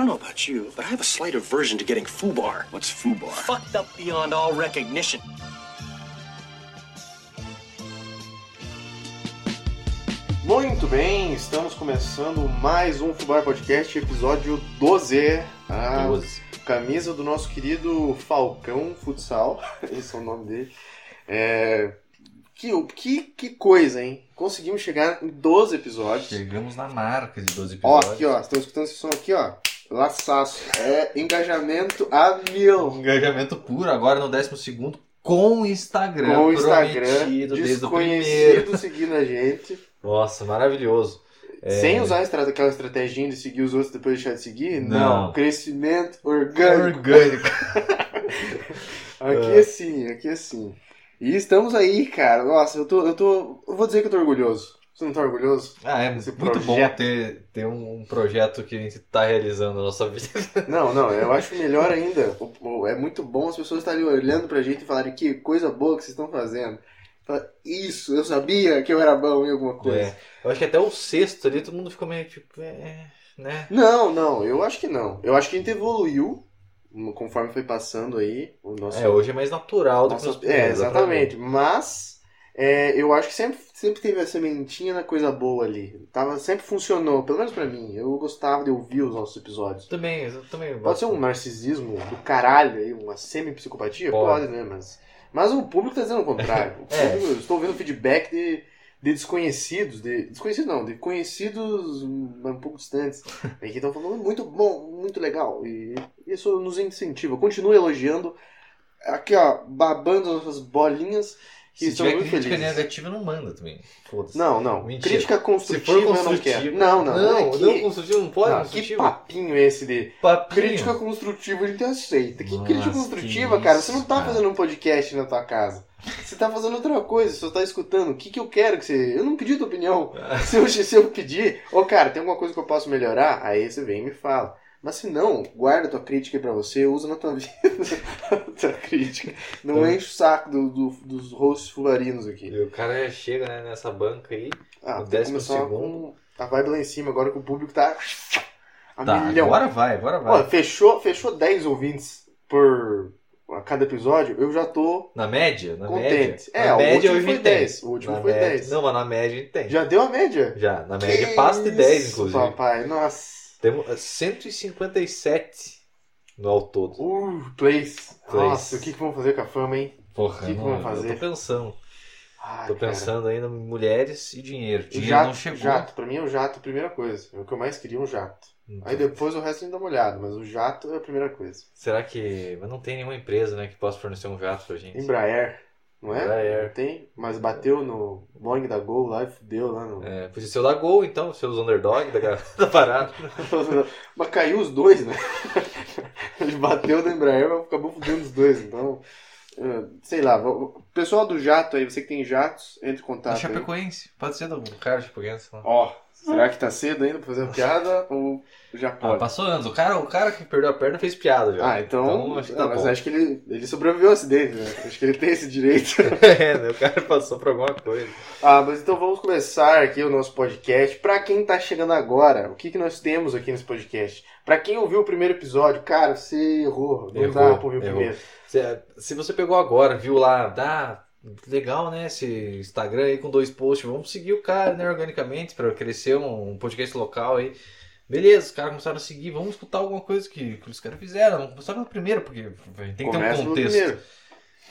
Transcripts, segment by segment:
don't know about you, but I have a slight aversion to getting foobar. What's foobar? Fucked up beyond all recognition. Muito bem, estamos começando mais um Fubar Podcast, episódio 12. A 12. camisa do nosso querido Falcão Futsal, esse é o nome dele. É, que, que, que coisa, hein? Conseguimos chegar em 12 episódios. Chegamos na marca de 12 Ó, episódios. aqui ó, estão escutando esse som aqui ó, laçaço. É engajamento a mil. Engajamento puro, agora no 12 com o Instagram. Com o Instagram, prometido desde o primeiro. desconhecido seguindo a gente. Nossa, maravilhoso. É, Sem usar aquela estratégia de seguir os outros e depois deixar de seguir? Não. Crescimento orgânico. Orgânico. Aqui é sim, aqui é sim. E estamos aí, cara. Nossa, eu tô. Eu tô. Eu vou dizer que eu tô orgulhoso. Você não tá orgulhoso? Ah, é muito bom projeto. ter, ter um projeto que a gente tá realizando na nossa vida. Não, não, eu acho melhor ainda. É muito bom as pessoas estarem olhando pra gente e falarem que coisa boa que vocês estão fazendo. Isso, eu sabia que eu era bom em alguma coisa. É, eu acho que até o sexto ali todo mundo ficou meio tipo, é, né? Não, não, eu acho que não. Eu acho que a gente evoluiu conforme foi passando aí o nosso. É, hoje é mais natural do nossa- que nos é, exatamente. Mas é, eu acho que sempre, sempre teve a sementinha na coisa boa ali. Tava, sempre funcionou, pelo menos pra mim. Eu gostava de ouvir os nossos episódios. Também, eu também. Pode ser um narcisismo do caralho aí, uma semi-psicopatia? Pode. Pode, né? Mas, mas o público tá dizendo o contrário. O É. público, eu estou ouvindo feedback de, de desconhecidos, de. Desconhecidos não, de conhecidos um, pouco distantes. E que estão falando muito bom, muito legal. E isso nos incentiva. Continue elogiando. Aqui, ó, babando as nossas bolinhas. Que Se tiver crítica felizes. negativa, não manda também. Foda-se. Não, não. Mentira. Crítica Se construtiva eu não quero. Não, não. Não, é não, que- construtivo não pode. não, que construtivo. papinho é esse de Papinho. Crítica construtiva a gente aceita. Que Nossa, crítica que construtiva, isso, cara? Você não tá cara. fazendo um podcast na tua casa. Você tá fazendo outra coisa, você só tá escutando. O que, que eu quero que você. Eu não pedi tua opinião. Se eu, se eu pedir, ô cara, tem alguma coisa que eu posso melhorar? Aí você vem e me fala. Mas se não, guarda tua crítica aí pra você, usa na tua vida a tua crítica. Não Então- enche o saco do- do- dos hosts fularinos aqui. E o cara chega né, nessa banca aí. Ah, No que décimo segundo. com a vibe lá em cima, agora que o público tá. A Tá, milhão. agora vai, agora vai. fechou, fechou 10 ouvintes por a cada episódio, eu já tô Na média? Na contente. média. É, na o média último foi gente tem. 10. O último Na foi média- 10. Não, mas na média a gente tem. Já deu a média? Já, na média Que passa de 10, isso, inclusive. papai, nossa. Temos eh, 157 no ao todo. Uh, plays. Plays. Nossa, o que, que vamos fazer com a fama, hein? Porra, que que não, vamos eu fazer? tô pensando. Ai, Tô cara. pensando ainda em mulheres e dinheiro. O Dinheiro jato, não chegou. jato, pra mim é o jato a primeira coisa. É o que eu mais queria, um jato. Aí depois o resto a gente dá uma olhada, mas o jato é a primeira coisa. Será que. Mas não tem nenhuma empresa né, que possa fornecer um jato pra gente. Embraer, não é? Embraer. Não tem, mas bateu no Boeing da Gol lá e fudeu lá no... É, podia ser o da Gol, então, ser os underdog da, da parada. Mas caiu os dois, né? Ele bateu no Embraer, mas acabou fudendo os dois. Então, eh, sei lá. o Pessoal do jato aí, você que tem jatos, entre em contato. aí. Chapecoense. Pode ser do cara Chapecoense. lá. Ó, será que tá cedo ainda pra fazer uma piada ou já Ah, pode? passou anos. O cara, o cara que perdeu a perna fez piada já. Ah, então. acho que tá ah, mas acho que ele, ele sobreviveu ao acidente, né? Acho que ele tem esse direito. é, né? O cara passou por alguma coisa. ah, mas então vamos começar aqui o nosso podcast. Pra quem tá chegando agora, o que, que nós temos aqui nesse podcast? Pra quem ouviu o primeiro episódio, cara, você errou. Não Errou, dá pra ouvir o primeiro. Se, se você pegou agora, viu lá, dá. Legal, né? Esse Instagram aí com dois posts. Vamos seguir o cara, né? Organicamente, pra crescer um, podcast local aí. Beleza, os caras começaram a seguir. Vamos escutar alguma coisa que, que os caras fizeram. Vamos começar no primeiro, porque tem que Começa ter um contexto.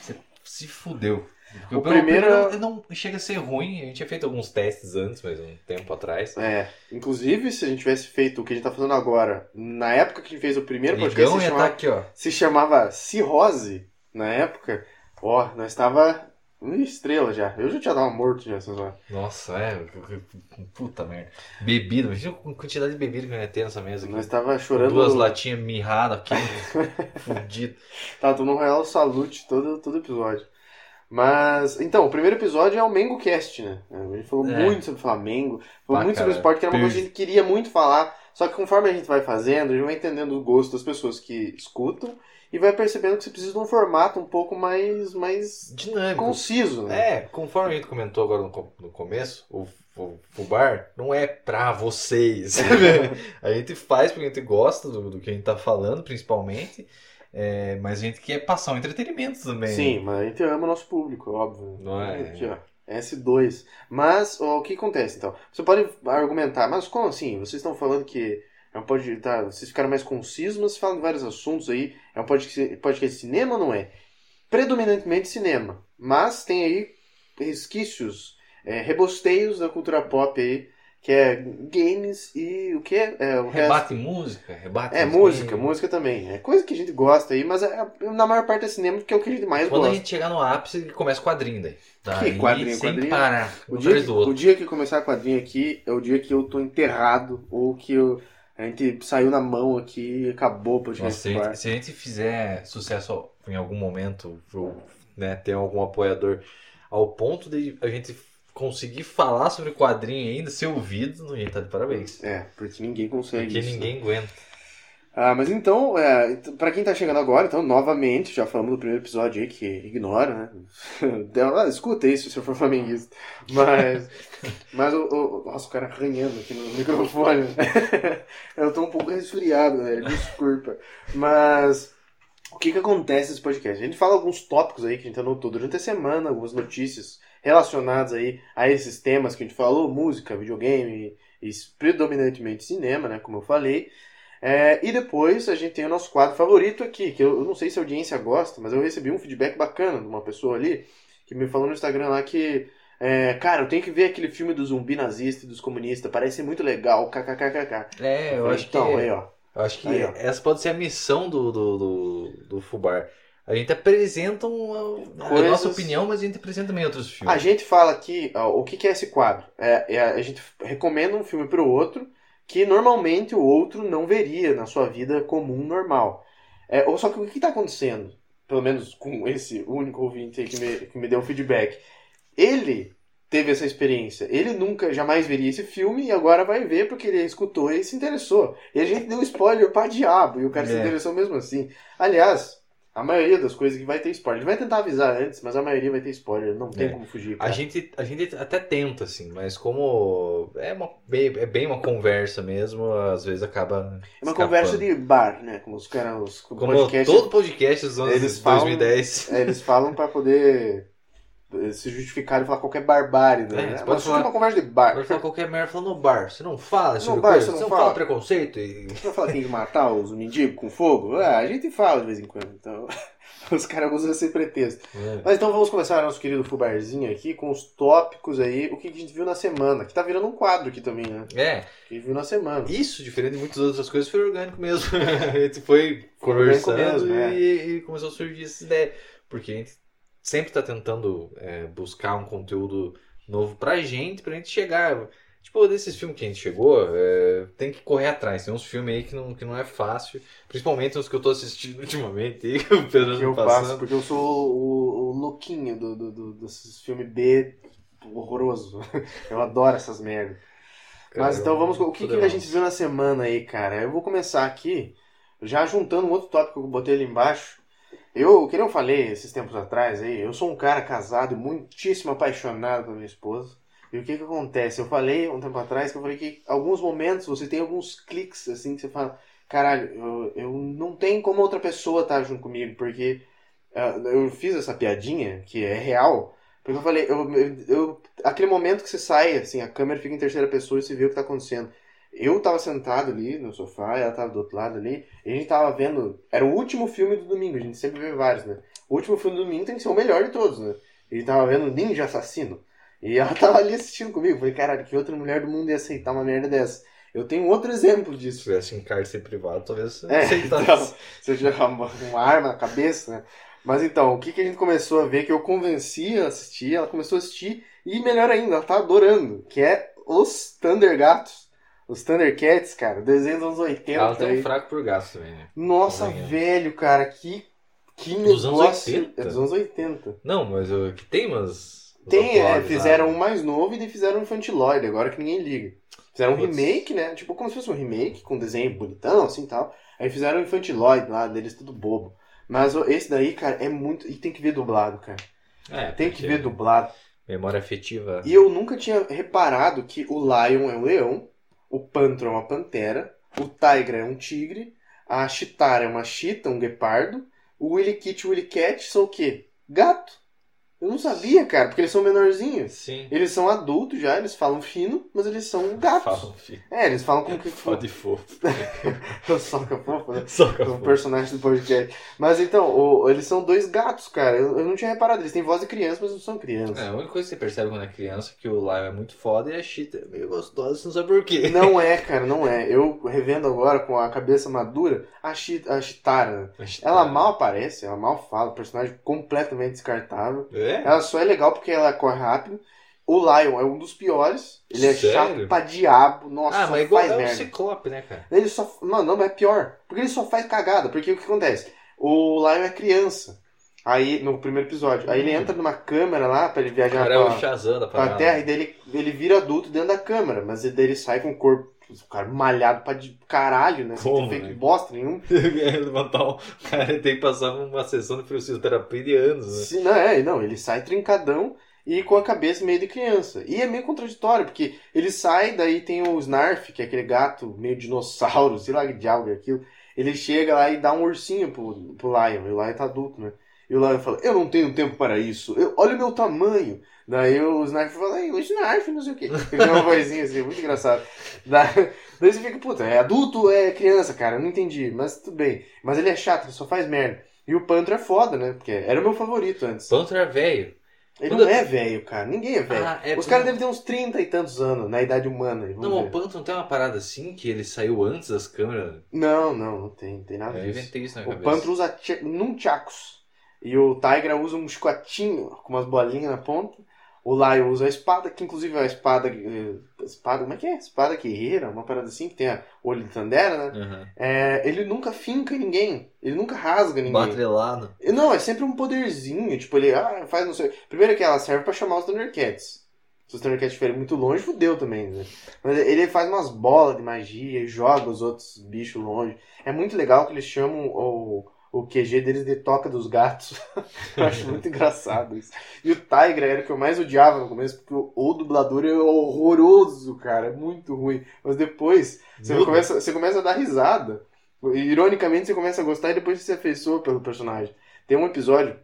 Você se fudeu. Porque O primeiro- primeiro não chega a ser ruim. A gente tinha feito alguns testes antes, mas um tempo atrás. É, inclusive se a gente tivesse feito o que a gente tá fazendo agora, na época que a gente fez o primeiro podcast, Ligão se ia estar chamava, aqui, ó. se chamava Cirrose, na época, ó, nós tava uma estrela já. Eu já tinha dado morto já, essas horas. Nossa, é. Puta merda. Bebida. Imagina a quantidade de bebida que eu ia ter nessa mesa aqui. Nós tava chorando. Duas latinhas mirradas aqui. fudido. Tá, tô no Real Salute todo, todo episódio. Mas, então, o primeiro episódio é o Mengo Cast, né? A gente falou É. muito sobre Flamengo, falou muito sobre caralho. esporte, que era uma coisa que a gente queria muito falar. Só que conforme a gente vai fazendo, a gente vai entendendo o gosto das pessoas que escutam e vai percebendo que você precisa de um formato um pouco mais, mais Dinâmico. conciso, né? É, conforme a gente comentou agora no, no começo, o, fu- Fubar não é pra vocês. a gente faz porque a gente gosta do, do que a gente tá falando, principalmente. É, mas a gente quer passar um entretenimento também. Sim, mas a gente ama o nosso público, óbvio. Não é? Aqui, ó. S2. Mas ó, o que acontece então? Você pode argumentar, mas como assim? Vocês estão falando que é um podcast. Tá, vocês ficaram mais concisos, mas falam de vários assuntos aí. É um podcast, podcast de cinema ou não é? Predominantemente cinema. Mas tem aí resquícios, é, rebosteios da cultura pop aí, que é games e o que é? é o resto. Rebate música, rebate. É, música, games. música também. É coisa que a gente gosta aí, mas é- na maior parte é cinema porque é o que a gente mais Quando a gosta. gente chegar no ápice, começa quadrinho daí. Daí, quadrinho, sem quadrinho? parar. O dia, que, o dia que começar a quadrinha aqui é o dia que eu tô enterrado ou que eu- a gente saiu na mão aqui e acabou o podcast. Nossa, se, a gente, se a gente fizer sucesso em algum momento, ou, né, ter algum apoiador, ao ponto de a gente conseguir falar sobre quadrinho ainda, ser ouvido, a gente tá de parabéns. É, porque ninguém consegue Porque isso. ninguém aguenta. Ah, mas então, é, ent- pra quem tá chegando agora, então, novamente, já falamos do primeiro episódio aí, que ignora, né? Ah, escuta isso se eu for flamenguista. Mas, mas o, o- Nossa, o cara arranhando aqui no microfone. eu tô um pouco resfriado, velho, desculpa. Mas, o que que acontece nesse podcast? A gente fala alguns tópicos aí que a gente anotou durante a semana, algumas notícias relacionadas aí a esses temas que a gente falou, música, videogame, e predominantemente cinema, né, como eu falei. É, e depois a gente tem o nosso quadro favorito aqui, que eu, eu não sei se a audiência gosta, mas eu recebi um feedback bacana de uma pessoa ali que me falou no Instagram lá que, é, cara, eu tenho que ver aquele filme do zumbi nazista e dos comunistas, parece ser muito legal, kkkk. É, eu falei, acho então, que. aí, ó. Eu acho que Aí, ó. essa pode ser a missão do, do, do, do Fubar. A gente apresenta uma, a Coisas- nossa opinião, mas a gente apresenta também outros filmes. A gente fala aqui, ó, o que, que é esse quadro? É, é, a gente recomenda um filme pro outro que normalmente o outro não veria na sua vida comum, normal. É, ou só que o que está acontecendo? Pelo menos com esse único ouvinte aí que me, que me deu feedback. Ele teve essa experiência. Ele nunca, jamais veria esse filme e agora vai ver porque ele escutou e se interessou. E a gente deu spoiler pra diabo e o cara se É. interessou mesmo assim. Aliás, a maioria das coisas que vai ter spoiler. Ele vai tentar avisar antes, mas a maioria vai ter spoiler. Não tem É. como fugir. A gente, a gente até tenta, assim, mas como é, uma, bem, é bem uma conversa mesmo, às vezes acaba. É uma escapando. conversa de bar, né? Como os caras, os Como podcasts, todo podcast dos anos Eles falam- 2010. é, eles falam pra poder se justificar e falar qualquer barbárie, né? É, É, mas pode fica falar- uma conversa de bar. Pode falar qualquer merda falando no bar. Você não fala sobre bar, coisa, você não você não fala. fala preconceito e. Você vai falar que tem que matar os mendigos com fogo? Ah, a gente fala de vez em quando, então... Os caras usam esse pretexto. É. Mas então vamos começar nosso querido fubarzinho aqui com os tópicos aí, o que a gente viu na semana. Que tá virando um quadro aqui também, né? É, Que viu na semana. isso, diferente de muitas outras coisas, foi orgânico mesmo. a gente foi Foi conversando mesmo, é. e, e começou a surgir essa ideia. Porque a gente sempre tá tentando é, buscar um conteúdo novo pra gente, pra gente chegar. Tipo, desses filmes que a gente chegou, é, tem que correr atrás. Tem uns filmes aí que não, que não é fácil. Principalmente os que eu tô assistindo ultimamente que o Pedro Que eu não passo, porque eu sou o, o louquinho do, do, do- desses filmes B horroroso. Eu adoro essas merdas. Mas então vamos. O que, que a gente viu na semana aí, cara? Eu vou começar aqui, já juntando um outro tópico que eu botei ali embaixo. Eu, que eu falei esses tempos atrás aí, eu sou um cara casado muitíssimo apaixonado pela minha esposa. E o que que acontece? Eu falei um tempo atrás que eu falei que alguns momentos você tem alguns cliques assim que você fala, caralho, eu, eu não tenho como outra pessoa estar junto comigo, porque ah, eu fiz essa piadinha, que é real, porque eu falei, eu, eu, aquele momento que você sai, assim, a câmera fica em terceira pessoa e você vê o que tá acontecendo. Eu tava sentado ali no sofá, ela tava do outro lado ali, e a gente tava vendo. Era o último filme do domingo, a gente sempre vê vários, né? O último filme do domingo tem que ser o melhor de todos, né? E a gente tava vendo Ninja Assassino. E ela tava ali assistindo comigo. Falei, caralho, que outra mulher do mundo ia aceitar uma merda dessa? Eu tenho outro exemplo Se disso. tivesse em cárcere privado, talvez É, aceitasse. então, você já uma, uma arma na cabeça, né? Mas então, o que, que a gente começou a ver que eu convenci a assistir, ela começou a assistir, e melhor ainda, ela tá adorando, que é os Thundergatos. Os Thundercats, cara, desenho dos anos 80. Ela tem aí. um fraco por gasto também, né? Nossa, Desenho. velho, cara, que, que Dos anos negócio. 80? É dos anos 80. Não, mas eu, que tem umas. Tem, é, fizeram lá. um mais novo e fizeram um infantiloide, agora que ninguém liga. Fizeram um Putz. remake, né? Tipo, como se fosse um remake, com desenho bonitão, assim e tal. Aí fizeram um infantiloide lá, deles tudo bobo. Mas esse daí, cara, é muito. E tem que ver dublado, cara. É, Tem que ver dublado. Memória afetiva. E eu nunca tinha reparado que o Lion é um leão, o Pantro é uma pantera, o Tigra é um tigre, a Chitara é uma chita, um guepardo, o Willy Kit e o Willy Cat são o quê? Gato. Eu não sabia, cara, porque eles são menorzinhos. Sim. Eles são adultos já, eles falam fino, mas eles são gatos. Falam, filho. É, eles falam como que for. Fode fofo. Soca fofo, né? Soca O fofo. personagem do podcast. Mas então, o- eles são dois gatos, cara. Eu, eu não tinha reparado. Eles têm voz de criança, mas não são crianças. É, a única coisa que você percebe quando é criança é que o Lion é muito foda e a Cheetah é meio gostosa, você não sabe por quê. Não é, cara, não é. Eu revendo agora com a cabeça madura, a, Chi, a Chitara, ela mal aparece, ela mal fala, personagem completamente descartável. É? Ela só é legal porque ela corre rápido. O Lion é um dos piores. Ele é Sério? chato pra diabo. Nossa, Ah, mas igual faz é um merda. ciclope, né, cara? Ele só. Não, não, é pior. Porque ele só faz cagada. Porque o que acontece? O Lion é criança. Aí, no primeiro episódio. Aí ele entra numa câmera lá pra ele viajar cara é pra, da pra parada. terra. E daí ele, ele vira adulto dentro da câmera. Mas daí ele sai com o corpo. O cara malhado pra de caralho, né? Sem ter Como, feito né? bosta nenhum. levantar um... cara tem que passar uma sessão de fisioterapia de anos, né? Não, é, não, ele sai trincadão e com a cabeça meio de criança. E é meio contraditório, porque ele sai, daí tem o Snarf, que é aquele gato meio dinossauro, sei lá que diabo é aquilo. Ele chega lá e dá um ursinho pro, pro Lion, e o Lion tá adulto, né? E o Lion fala, eu não tenho tempo para isso, eu, olha o meu tamanho. Daí o Snarf fala, ei, o Snarf, não sei o quê. Ele tem uma vozinha assim, muito engraçado. Daí, daí você fica, puta, é adulto ou é criança, cara? Eu não entendi, mas tudo bem. Mas ele é chato, ele só faz merda. E o Panther é foda, né? Porque era o meu favorito antes. Panther é velho. Ele Quando- não é velho, cara. Ninguém é velho. Ah, é Os caras devem ter uns 30 e tantos anos na idade humana. aí, vamos Não, o ver. Panther não tem uma parada assim que ele saiu antes das câmeras. não, não, não tem, não tem nada Eu disso. inventei isso na O cabeça. Panther usa nunchakus. E o Tigra usa um chicotinho com umas bolinhas na ponta. O Lion usa a espada, que inclusive é a espada. eh, Espada, como é que é? Espada guerreira, uma parada assim, que tem a olho de Tandera, né? Uhum. É, ele nunca finca ninguém. Ele nunca rasga ninguém. Batrelado. Não, é sempre um poderzinho. Tipo, ele ah, faz não sei. Primeiro que ela serve pra chamar os Thundercats. Se os Thundercats estiverem muito longe, fudeu também, né? Mas ele faz umas bolas de magia e joga os outros bichos longe. É muito legal que eles chamam o, o QG deles de Toca dos Gatos. Eu acho muito engraçado isso. E o Tigra era o que eu mais odiava no começo, porque o, o dublador é horroroso, cara. É muito ruim. Mas depois, você Muda. começa, você começa a dar risada. Ironicamente, você começa a gostar e depois você se afeiçoa pelo personagem. Tem um episódio,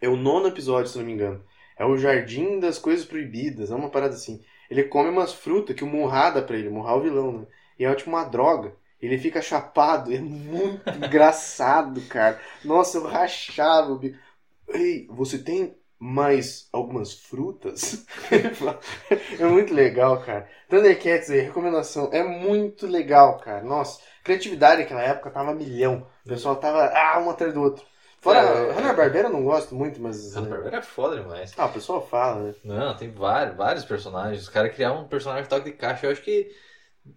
é o nono episódio, se não me engano. É o Jardim das Coisas Proibidas, é uma parada assim. Ele come umas frutas que o Murra dá pra ele, o Murra é o vilão, né? E é tipo uma droga. Ele fica chapado, é muito engraçado, cara. Nossa, eu rachava. o bico. Ei, você tem mais algumas frutas? É muito legal, cara. Thundercats aí, recomendação. É muito legal, cara. Nossa, criatividade naquela época tava milhão. O pessoal tava, ah, um atrás do outro. Fora, É, Hanna-Barbera eu não gosto muito, mas... Hanna-Barbera é foda demais. Ah, o pessoal fala, né? Não, tem vários, vários personagens. Os caras criaram um personagem toque de caixa. Eu acho que.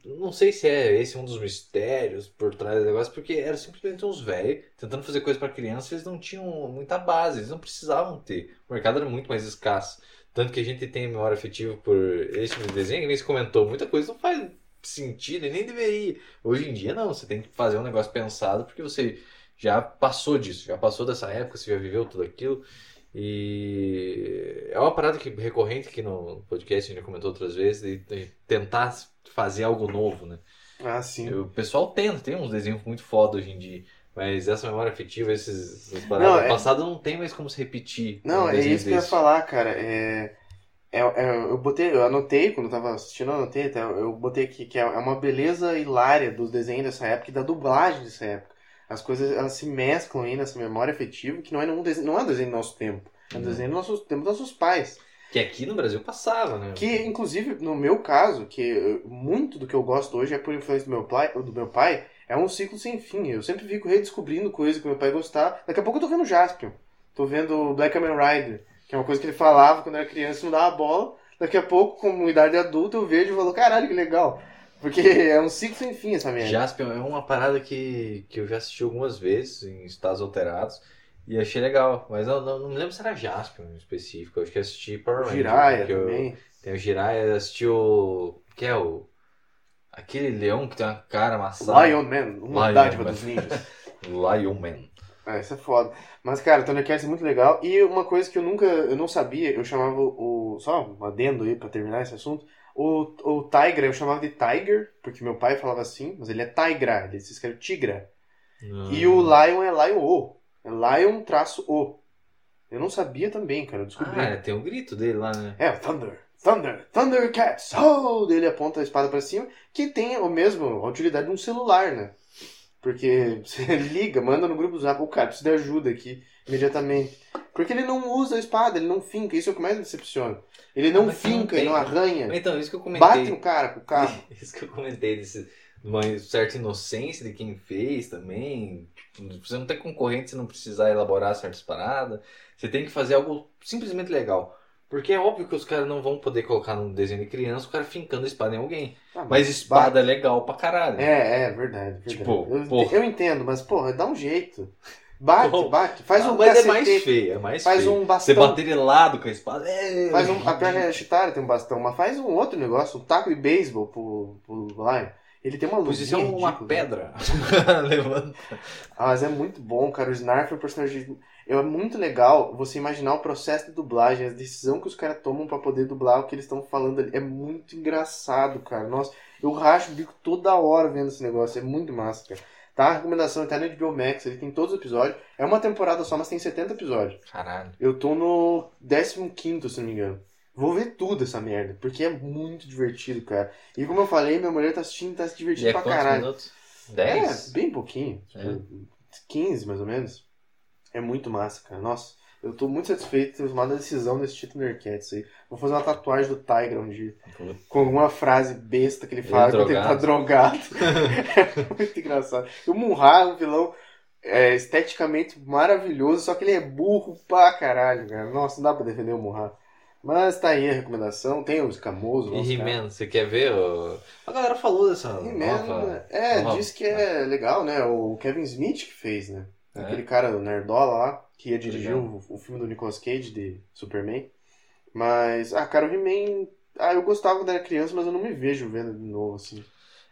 Não sei se é esse um dos mistérios por trás do negócio, porque era simplesmente uns velhos tentando fazer coisa pra criança. Eles não tinham muita base, eles não precisavam ter. O mercado era muito mais escasso. Tanto que a gente tem memória afetiva por esse tipo de desenho, que nem se comentou, muita coisa não faz sentido e nem deveria. Hoje em dia, não, você tem que fazer um negócio pensado porque você já passou disso, já passou dessa época, você já viveu tudo aquilo. E é uma parada que recorrente aqui no podcast, a gente comentou outras vezes, de, de tentar fazer algo novo, né? Ah, sim. O pessoal tenta, tem uns desenhos muito foda hoje em dia. Mas essa memória afetiva, esses, essas paradas Não, é- passado não tem mais como se repetir. Não, um é isso que eu ia desse. falar, cara. É, é, é- eu botei, eu anotei quando eu tava assistindo, eu anotei até, eu botei aqui que é uma beleza hilária dos desenhos dessa época e da dublagem dessa época. As coisas elas se mesclam aí nessa memória afetiva, que não é um desenho, não é um desenho do nosso tempo. É um desenho do nosso tempo dos nossos pais. Que aqui no Brasil passava, né? Que, inclusive, no meu caso, que muito do que eu gosto hoje é por influência do meu pai, do meu pai é um ciclo sem fim. Eu sempre fico redescobrindo coisas que meu pai gostava. Daqui a pouco eu tô vendo Jaspion. Tô vendo Black Kamen Rider, que é uma coisa que ele falava quando era criança e não dava bola. Daqui a pouco, como idade adulta, eu vejo e falo, caralho, que legal. Porque é um ciclo sem fim essa merda. Jaspion é uma parada que, que eu já assisti algumas vezes em estados alterados e achei legal. Mas eu não, não me lembro se era Jaspion em específico. Eu acho que assisti Power Rangers. Jiraiya que eu- também. Tem o Jiraiya, assisti o. que é o. Aquele leão que tem uma cara amassada. Lion Man, uma Lion dádiva Man. dos ninjas. Lion Man. Ah, isso é foda. Mas, cara, Thundercats é muito legal. E uma coisa que eu nunca, eu não sabia, eu chamava o. Só um adendo aí pra terminar esse assunto. O, o Tigra eu chamava de Tiger, porque meu pai falava assim, mas ele é Tigra, ele se escreve Tigra. E o Lion é Lion O. É Lion traço O. Eu não sabia também, cara, eu descobri. Ah, é, tem o grito dele lá, né? É, Thunder, Thunder, Thundercats, oh! Ele aponta a espada pra cima, que tem o mesmo, a utilidade de um celular, né? Porque você liga, manda no grupo do Zap, o cara precisa de ajuda aqui, imediatamente. Porque ele não usa a espada, ele não finca, isso é o que mais me decepciona. Ele não Mas não finca, ele não arranha. Então, isso que eu comentei. Bate no cara com o carro. Isso que eu comentei, desse, de uma certa inocência de quem fez também. Você não tem concorrente se não precisar elaborar certas paradas. Você tem que fazer algo simplesmente legal. Porque é óbvio que os caras não vão poder colocar num desenho de criança o cara fincando espada em alguém. Ah, Mas espada é legal pra caralho. É, é, verdade. verdade. Tipo, eu, porra. eu entendo, mas, porra, dá um jeito. Bate, bate. Faz Ah, um mas é mais é mais Faz feio. um Você bastão. bater de lado com a espada. É... Faz um, a perna é Chitara tem um bastão, mas faz um outro negócio, um taco de beisebol pro, pro Lion. Ele tem uma é luzinha uma ridícula. pedra. Levanta. Ah, mas é muito bom, cara. O Snarf é um personagem. É muito legal você imaginar o processo de dublagem, a decisão que os caras tomam pra poder dublar o que eles estão falando ali. É muito engraçado, cara. Nossa, eu racho o bico toda hora vendo esse negócio. É muito massa, cara. Tá? A recomendação tá no HBO Max, ele tem todos os episódios. É uma temporada só, mas tem 70 episódios. Caralho. Eu tô no 15, se não me engano. Vou ver tudo essa merda, porque é muito divertido, cara. E como eu falei, minha mulher tá assistindo, tá se E divertindo é pra caralho. minutos? É, 10? bem pouquinho. Tipo, 15 mais ou menos. É muito massa, cara. Nossa, eu tô muito satisfeito de ter tomado a decisão desse título Nerdcats aí. Vou fazer uma tatuagem do Tiger um dia. Puta. Com alguma frase besta que ele Ele fala quando ele tá drogado. é muito engraçado. E o Munra é um vilão é, esteticamente maravilhoso, só que ele é burro pra caralho, cara. Nossa, não dá pra defender o Munra. Mas tá aí a recomendação. Tem o escamoso. E. He-Man, você quer ver? o- A galera falou dessa He-Man, é, nova- diz que é legal, né? O Kevin Smith que fez, né? É? Aquele cara, o Nerdola lá, que ia dirigir o, o filme do Nicolas Cage de Superman. Mas, ah, cara, o He-Man. Ah, eu gostava quando era criança, mas eu não me vejo vendo de novo, assim.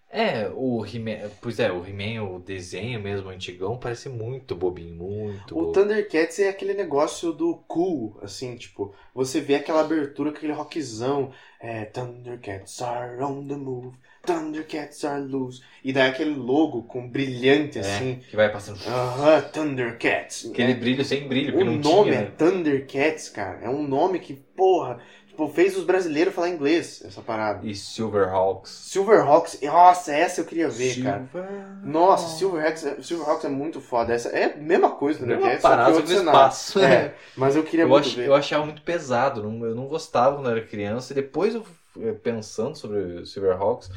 É, o He-Man... Pois é, o He-Man, o desenho mesmo, antigão, parece muito bobinho, muito O bobo. Thundercats é aquele negócio do cool, assim, tipo, você vê aquela abertura aquele rockzão, é, Thundercats are on the move, Thundercats are loose, e daí aquele logo com brilhante, É, assim, que vai passando... aham, Thundercats. Aquele É, brilho sem brilho, O nome tinha, é né? Thundercats, cara. É um nome que, porra, tipo, fez os brasileiros falar inglês, essa parada. E Silverhawks. Silverhawks, nossa, essa eu queria ver, cara. Silver... Nossa, Silverhawks, é- Silverhawks é muito foda. Essa é a mesma coisa É uma Thundercats, só que parada do espaço. É, mas eu queria Eu, muito ach, ver. eu achava muito pesado, eu não gostava quando era criança. E depois, eu, eh, pensando sobre Silverhawks,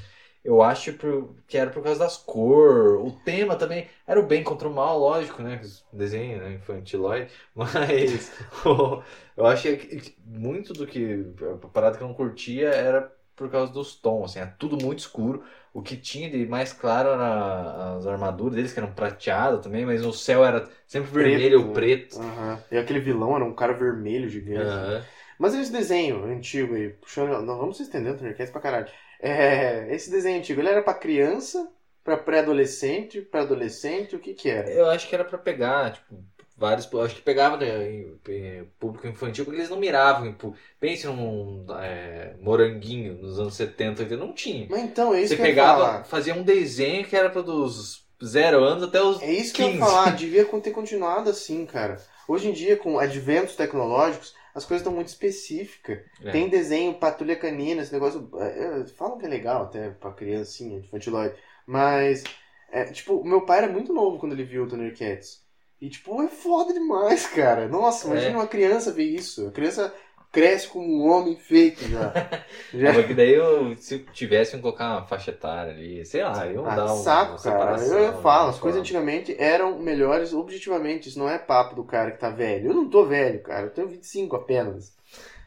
eu acho que era por causa das cores. O tema também era o bem contra o mal, lógico, né? Desenho né? infantiloide. Mas o- eu achei que muito do que. A parada que eu não curtia era por causa dos tons, assim, é tudo muito escuro. O que tinha de mais claro era as armaduras deles, que eram prateadas também, mas o céu era sempre Preto. vermelho ou preto. Aham. E aquele vilão era um cara vermelho gigante. Aham. Mas esse desenho antigo aí, puxando. Não vamos se estendendo Thundercats pra caralho. É, esse desenho antigo, ele era pra criança, pra pré-adolescente, pra adolescente, o que que era? Eu acho que era pra pegar, tipo, vários. Eu acho que pegava né, público infantil, porque eles não miravam. em Pense num é, moranguinho nos anos 70, 80, não tinha. Mas então, é isso Você que eu ia pegava, falar. fazia um desenho que era pra dos zero anos até os. É isso que eu ia 15. falar, devia ter continuado assim, cara. Hoje em dia, com adventos tecnológicos, as coisas estão muito específicas. É. Tem desenho, patrulha canina, esse negócio. é, é, falam que é legal até pra criancinha, infantiloide. Mas, é, tipo, o meu pai era muito novo quando ele viu o Thundercats. E, tipo, é foda demais, cara. Nossa, imagina É. uma criança ver isso. A criança cresce como um homem feito já. já. Porque daí eu, se tivessem que colocar uma faixa etária ali, sei lá, iam Ah, dar um, saco, cara. separação. Eu falo, as né, coisas antigamente eram melhores objetivamente. Isso não é papo do cara que tá velho. Eu não tô velho, cara. Eu tenho 25 apenas.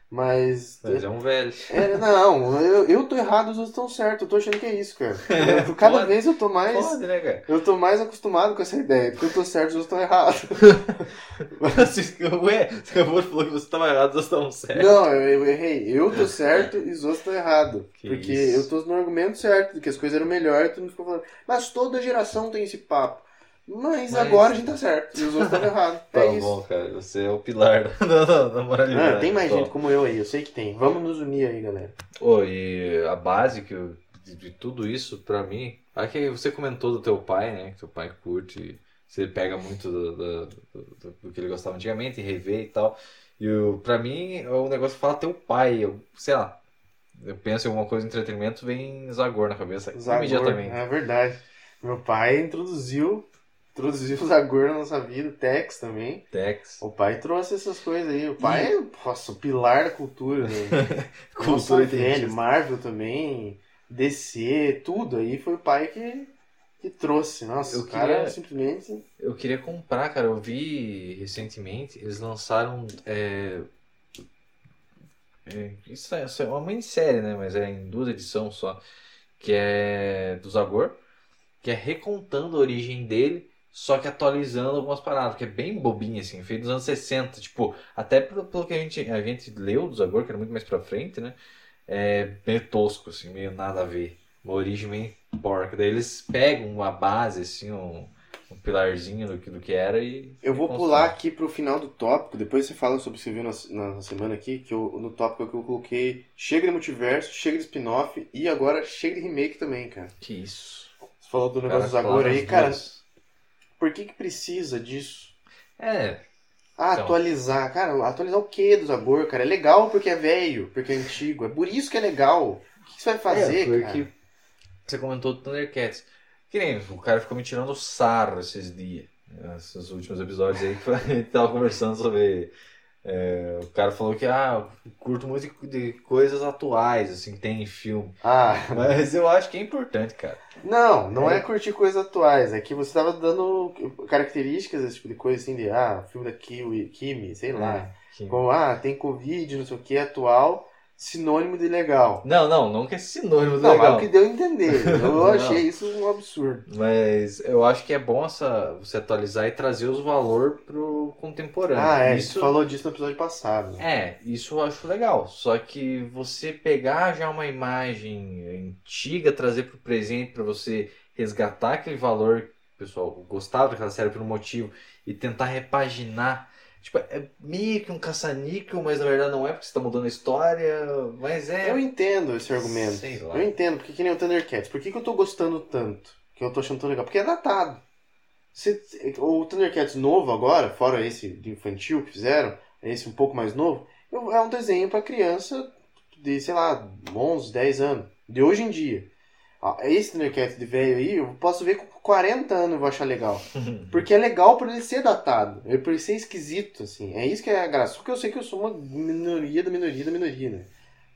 Mas. Mas é um velho. É, não, eu, eu tô errado, os outros estão certos. Eu tô achando que é isso, cara. Eu- cada Pode. vez eu tô mais. Pode, né, cara? Eu tô mais acostumado com essa ideia. Porque eu tô certo, os outros estão errados. Ué, você acabou de falar que você estava errado, vocês estavam certos. Não, eu, eu errei. Eu tô certo e os outros estão errados. Que Porque isso. eu tô no argumento certo, de que as coisas eram melhores, todo mundo ficou falando. Mas toda geração tem esse papo. Mas, Mas- agora a gente tá certo. E os outros estão errados. Tá é isso. bom, cara. Você é o pilar da, da, da moralidade. Ah, tem mais Bom. gente como eu aí, eu sei que tem. Vamos nos unir aí, galera. Ô, e a base que eu- de, de tudo isso, pra mim, aqui você comentou do teu pai, né? Que teu pai curte, você pega muito do, do, do- do que ele gostava antigamente e revê e tal. E o, pra mim, é um negócio que fala teu pai, eu, sei lá, eu penso em alguma coisa de entretenimento, vem Zagor na cabeça Zagor, imediatamente. É verdade. Meu pai introduziu, introduziu o Zagor na nossa vida, Tex também. Tex, O pai trouxe essas coisas aí. O pai é, nossa, o pilar da cultura, né? cultura entendista. Marvel também, DC, tudo aí foi o pai que, que trouxe. Nossa, Eu o cara queria- simplesmente. Eu queria comprar, cara. Eu vi recentemente, eles lançaram. É, é, isso, é, isso é uma minissérie, né? Mas é em duas edições só. Que é do Zagor. Que é recontando a origem dele, só que atualizando algumas paradas. Que é bem bobinho, assim, feito dos anos 60. Tipo, até pelo, pelo que a gente, a gente leu do Zagor, que era muito mais pra frente, né? É meio tosco, assim, meio nada a ver. Uma origem meio porca. Daí eles pegam uma base, assim, um, um pilarzinho do que, do que era e. Eu vou pular aqui pro final do tópico, depois você fala sobre o que você viu na, na semana aqui, que eu, no tópico que eu coloquei chega de multiverso, chega de spin-off e agora chega de remake também, cara. Que isso. Você falou do negócio do Zagor aí, cara, duas. Por que que precisa disso? É, Ah, Então. atualizar. Cara, atualizar o que do Zagor, cara? É legal porque é velho, porque é antigo. É por isso que é legal. O que que você vai fazer, é, foi cara? você comentou do Thundercats. Que nem o cara ficou me tirando sarro esses dias. Esses últimos episódios aí que a gente tava conversando sobre. É, o cara falou que ah, curto muito de, coisas atuais, assim, que tem em filme. Ah, Mas eu acho que é importante, cara. não, não é. É. curtir coisas atuais. É que você tava dando características desse tipo de coisa, assim, de ah, filme da Kiwi, Kimi, sei lá. É, que- Como, ah, tem Covid, não sei o que, atual, sinônimo de legal. Não, não, não que é sinônimo do Não, mas é legal. o que deu a entender. Eu Não. achei isso um absurdo. Mas eu acho que é bom essa, você atualizar e trazer os valores pro contemporâneo. Ah, é, Isso você falou disso no episódio passado. É, isso eu acho legal. Só que você pegar já uma imagem antiga, trazer pro presente pra você resgatar aquele valor que o pessoal gostava daquela série por um motivo e tentar repaginar. Tipo, é meio que um caça-níquel, mas na verdade não é porque você tá mudando a história, mas é. Eu entendo esse argumento. Sei lá. Eu entendo, porque que nem o Thundercats. Por que, que eu tô gostando tanto? Que eu tô achando tão legal? Porque é datado. Se- o Thundercats novo agora, fora esse de infantil que fizeram, esse um pouco mais novo, é um desenho pra criança de, sei lá, 11, 10 anos. De hoje em dia. Esse Thundercats de velho aí, eu posso ver com 40 anos eu vou achar legal. Porque é legal por ele ser datado. É por ele ser esquisito, assim. É isso que é a graça. Porque eu sei que eu sou uma minoria da minoria da minoria, né?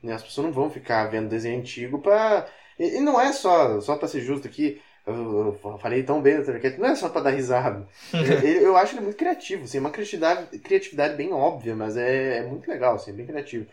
Né, As pessoas não vão ficar vendo desenho antigo pra. E não é só, só pra ser justo aqui. Eu, eu falei tão bem do Thundercat, não é só pra dar risada. Ele- eu acho ele muito criativo, assim, uma criatividade, criatividade bem óbvia, mas é, é muito legal, assim, bem criativo.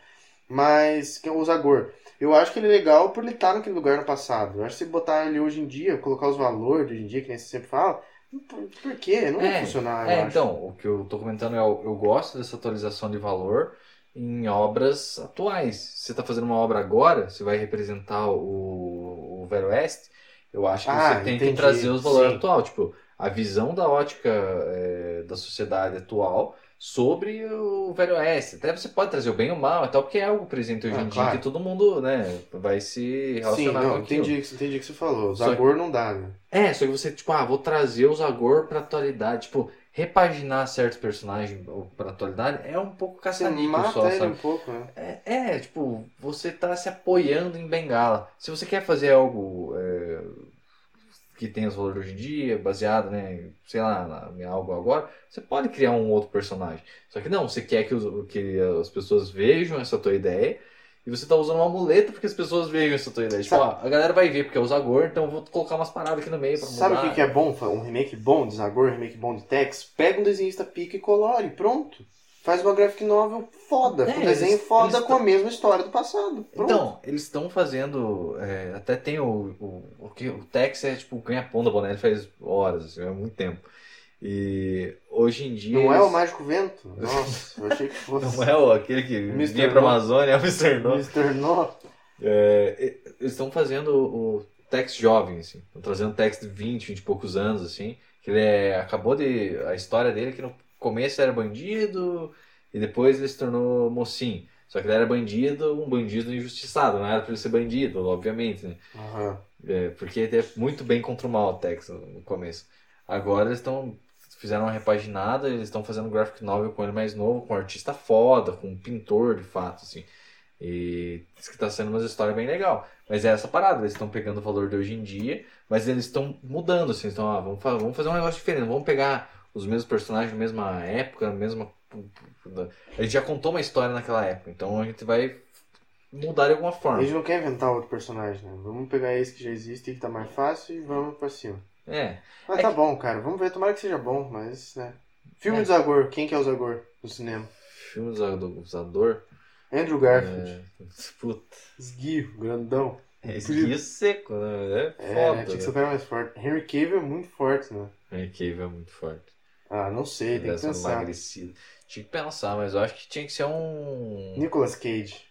Mas, que é o Zagor, eu acho que ele é legal por ele estar naquele lugar no passado. Eu acho que se botar ele hoje em dia, colocar os valores de hoje em dia, que nem você sempre fala, por, por quê? Não vai É, funcionar, eu É, acho. então, o que eu tô comentando é eu, eu gosto dessa atualização de valor em obras atuais. Se você tá fazendo uma obra agora, você vai representar o, o Velho Oeste, eu acho que Ah, você tem entendi, que trazer os valores atuais. Tipo, a visão da ótica é, da sociedade atual sobre o Velho Oeste. Até você pode trazer o bem e o mal e tal, porque é algo presente hoje Ah, em dia claro. que todo mundo né, vai se Sim, relacionar não, com aquilo. entendi, entendi o que você falou. Zagor não dá, né? É, só que você, tipo, ah, vou trazer o Zagor pra atualidade. Tipo, repaginar certos personagens pra atualidade é um pouco mata só, sabe? um pouco, né? É, é, tipo, você tá se apoiando em Bengala. Se você quer fazer algo é, que tenha os valores hoje em dia, baseado, né, sei lá, na- em algo agora, você pode criar um outro personagem. Só que não, você quer que, os- que as pessoas vejam essa tua ideia e você tá usando uma muleta porque as pessoas vejam essa tua ideia. Tipo, ó, a galera vai ver porque é o Zagor, então eu vou colocar umas paradas aqui no meio pra mudar. Sabe o que, que é bom? Um remake bom de Zagor, um remake bom de Tex? Pega um desenhista pica e colore, pronto. Faz uma graphic novel foda, É, com um desenho eles- foda eles com a mesma história do passado. Pronto. Então, eles estão fazendo. é, até tem o, o, o que o Tex é tipo ganha-pão da boné, faz horas, assim, há muito tempo. E hoje em dia. não é eles- o Mágico Vento? Nossa, eu achei que fosse. Não é o, aquele que vinha pra. Amazônia, é o Mr. No. Mr. No. É, eles estão fazendo o Tex jovem, assim. Estão trazendo Tex de 20, 20 e poucos anos, assim. Que Que ele é, acabou de. A história dele é que no começo era bandido e depois ele se tornou mocinho. Só que ele era bandido, um bandido injustiçado, não era pra ele ser bandido, obviamente, né? Aham. É, porque ele é muito bem contra o mal, Tex, no começo. Agora eles estão. Fizeram uma repaginada, eles estão fazendo um graphic novel com ele mais novo, com um artista foda, com um pintor de fato, assim. E diz que tá sendo uma história bem legal. Mas é essa parada, eles estão pegando o valor de hoje em dia, mas eles estão mudando, assim. Então, ah, vamos, vamos fazer um negócio diferente, não vamos pegar os mesmos personagens na mesma época, mesma. A gente já contou uma história naquela época, então a gente vai mudar de alguma A forma. gente não quer inventar outro personagem, né? Vamos pegar esse que já existe e que tá mais fácil e vamos pra cima. É. Mas É tá que- bom, cara. Vamos ver, tomara que seja bom, mas, né. Filme É. do Zagor, quem que é o Zagor no cinema? Filme do usador. Andrew Garfield. É, puta. Esguio, grandão. É esguio seco, né? É É, foda. tinha que ser né? o cara mais forte. Henry Cavill é muito forte, né? Henry Cavill é muito forte. Ah, não sei, tem Deve que pensar. emagrecido. Tinha que pensar, mas eu acho que tinha que ser um. Nicolas Cage.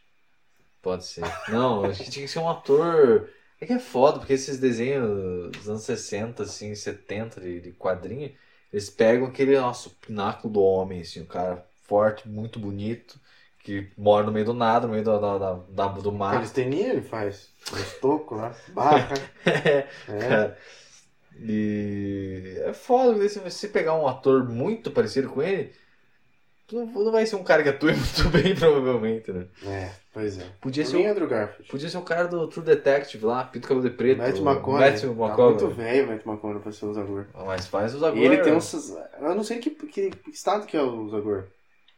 Pode ser. Não, acho que tinha que ser um ator. É que é foda, porque esses desenhos dos anos 60, assim, 70 de, de quadrinho, eles pegam aquele nosso pináculo do homem, assim, um cara forte, muito bonito, que mora no meio do nada, no meio do, da, da, da- do mar. Calistenia ele faz. Os tocos lá, barra. é. Cara, E é foda, se você pegar um ator muito parecido com ele, não, vai ser um cara que atue muito bem, provavelmente, né? É, pois é. Podia Por ser, o, Andrew Garfield. podia ser o cara do True Detective lá, Pinto Cabelo de Preto. Matthew o McConaughey. Matthew Tá McConaughey. muito velho o Matthew McConaughey pra ser o Zagor. Mas faz os agora. E ele tem uns... Eu não sei que, que, estado que é o Zagor.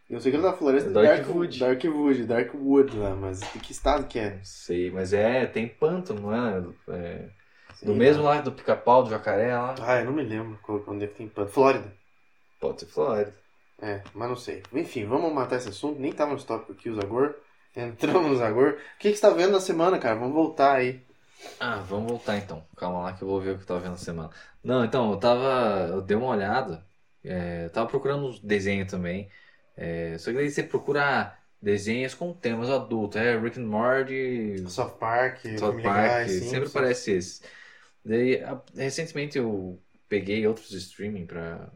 Eu sei que ele é da floresta É Darkwood. Dark, Darkwood, Darkwood lá, mas que estado que é? Sei, mas é, tem pântano, não é? É, do mesmo lá. do pica-pau, do jacaré lá. Ah, eu não me lembro qual- onde é que tem pano. Flórida. Pode ser Flórida. É, mas não sei. Enfim, vamos matar esse assunto. Nem tava no tópico aqui, o Zagor. Entramos no Zagor. O que, que você tá vendo na semana, cara? Vamos voltar aí. Ah, vamos voltar então. Calma lá que eu vou ver o que eu tava vendo na semana. Não, então, eu tava. Eu dei uma olhada. é, eu tava procurando uns desenhos também. É, só que daí você procura desenhos com temas adultos. É Rick and Morty, South Park, South Park, Guy, sempre Simpsons. aparece esse. Daí, a- recentemente eu peguei outros streaming pra,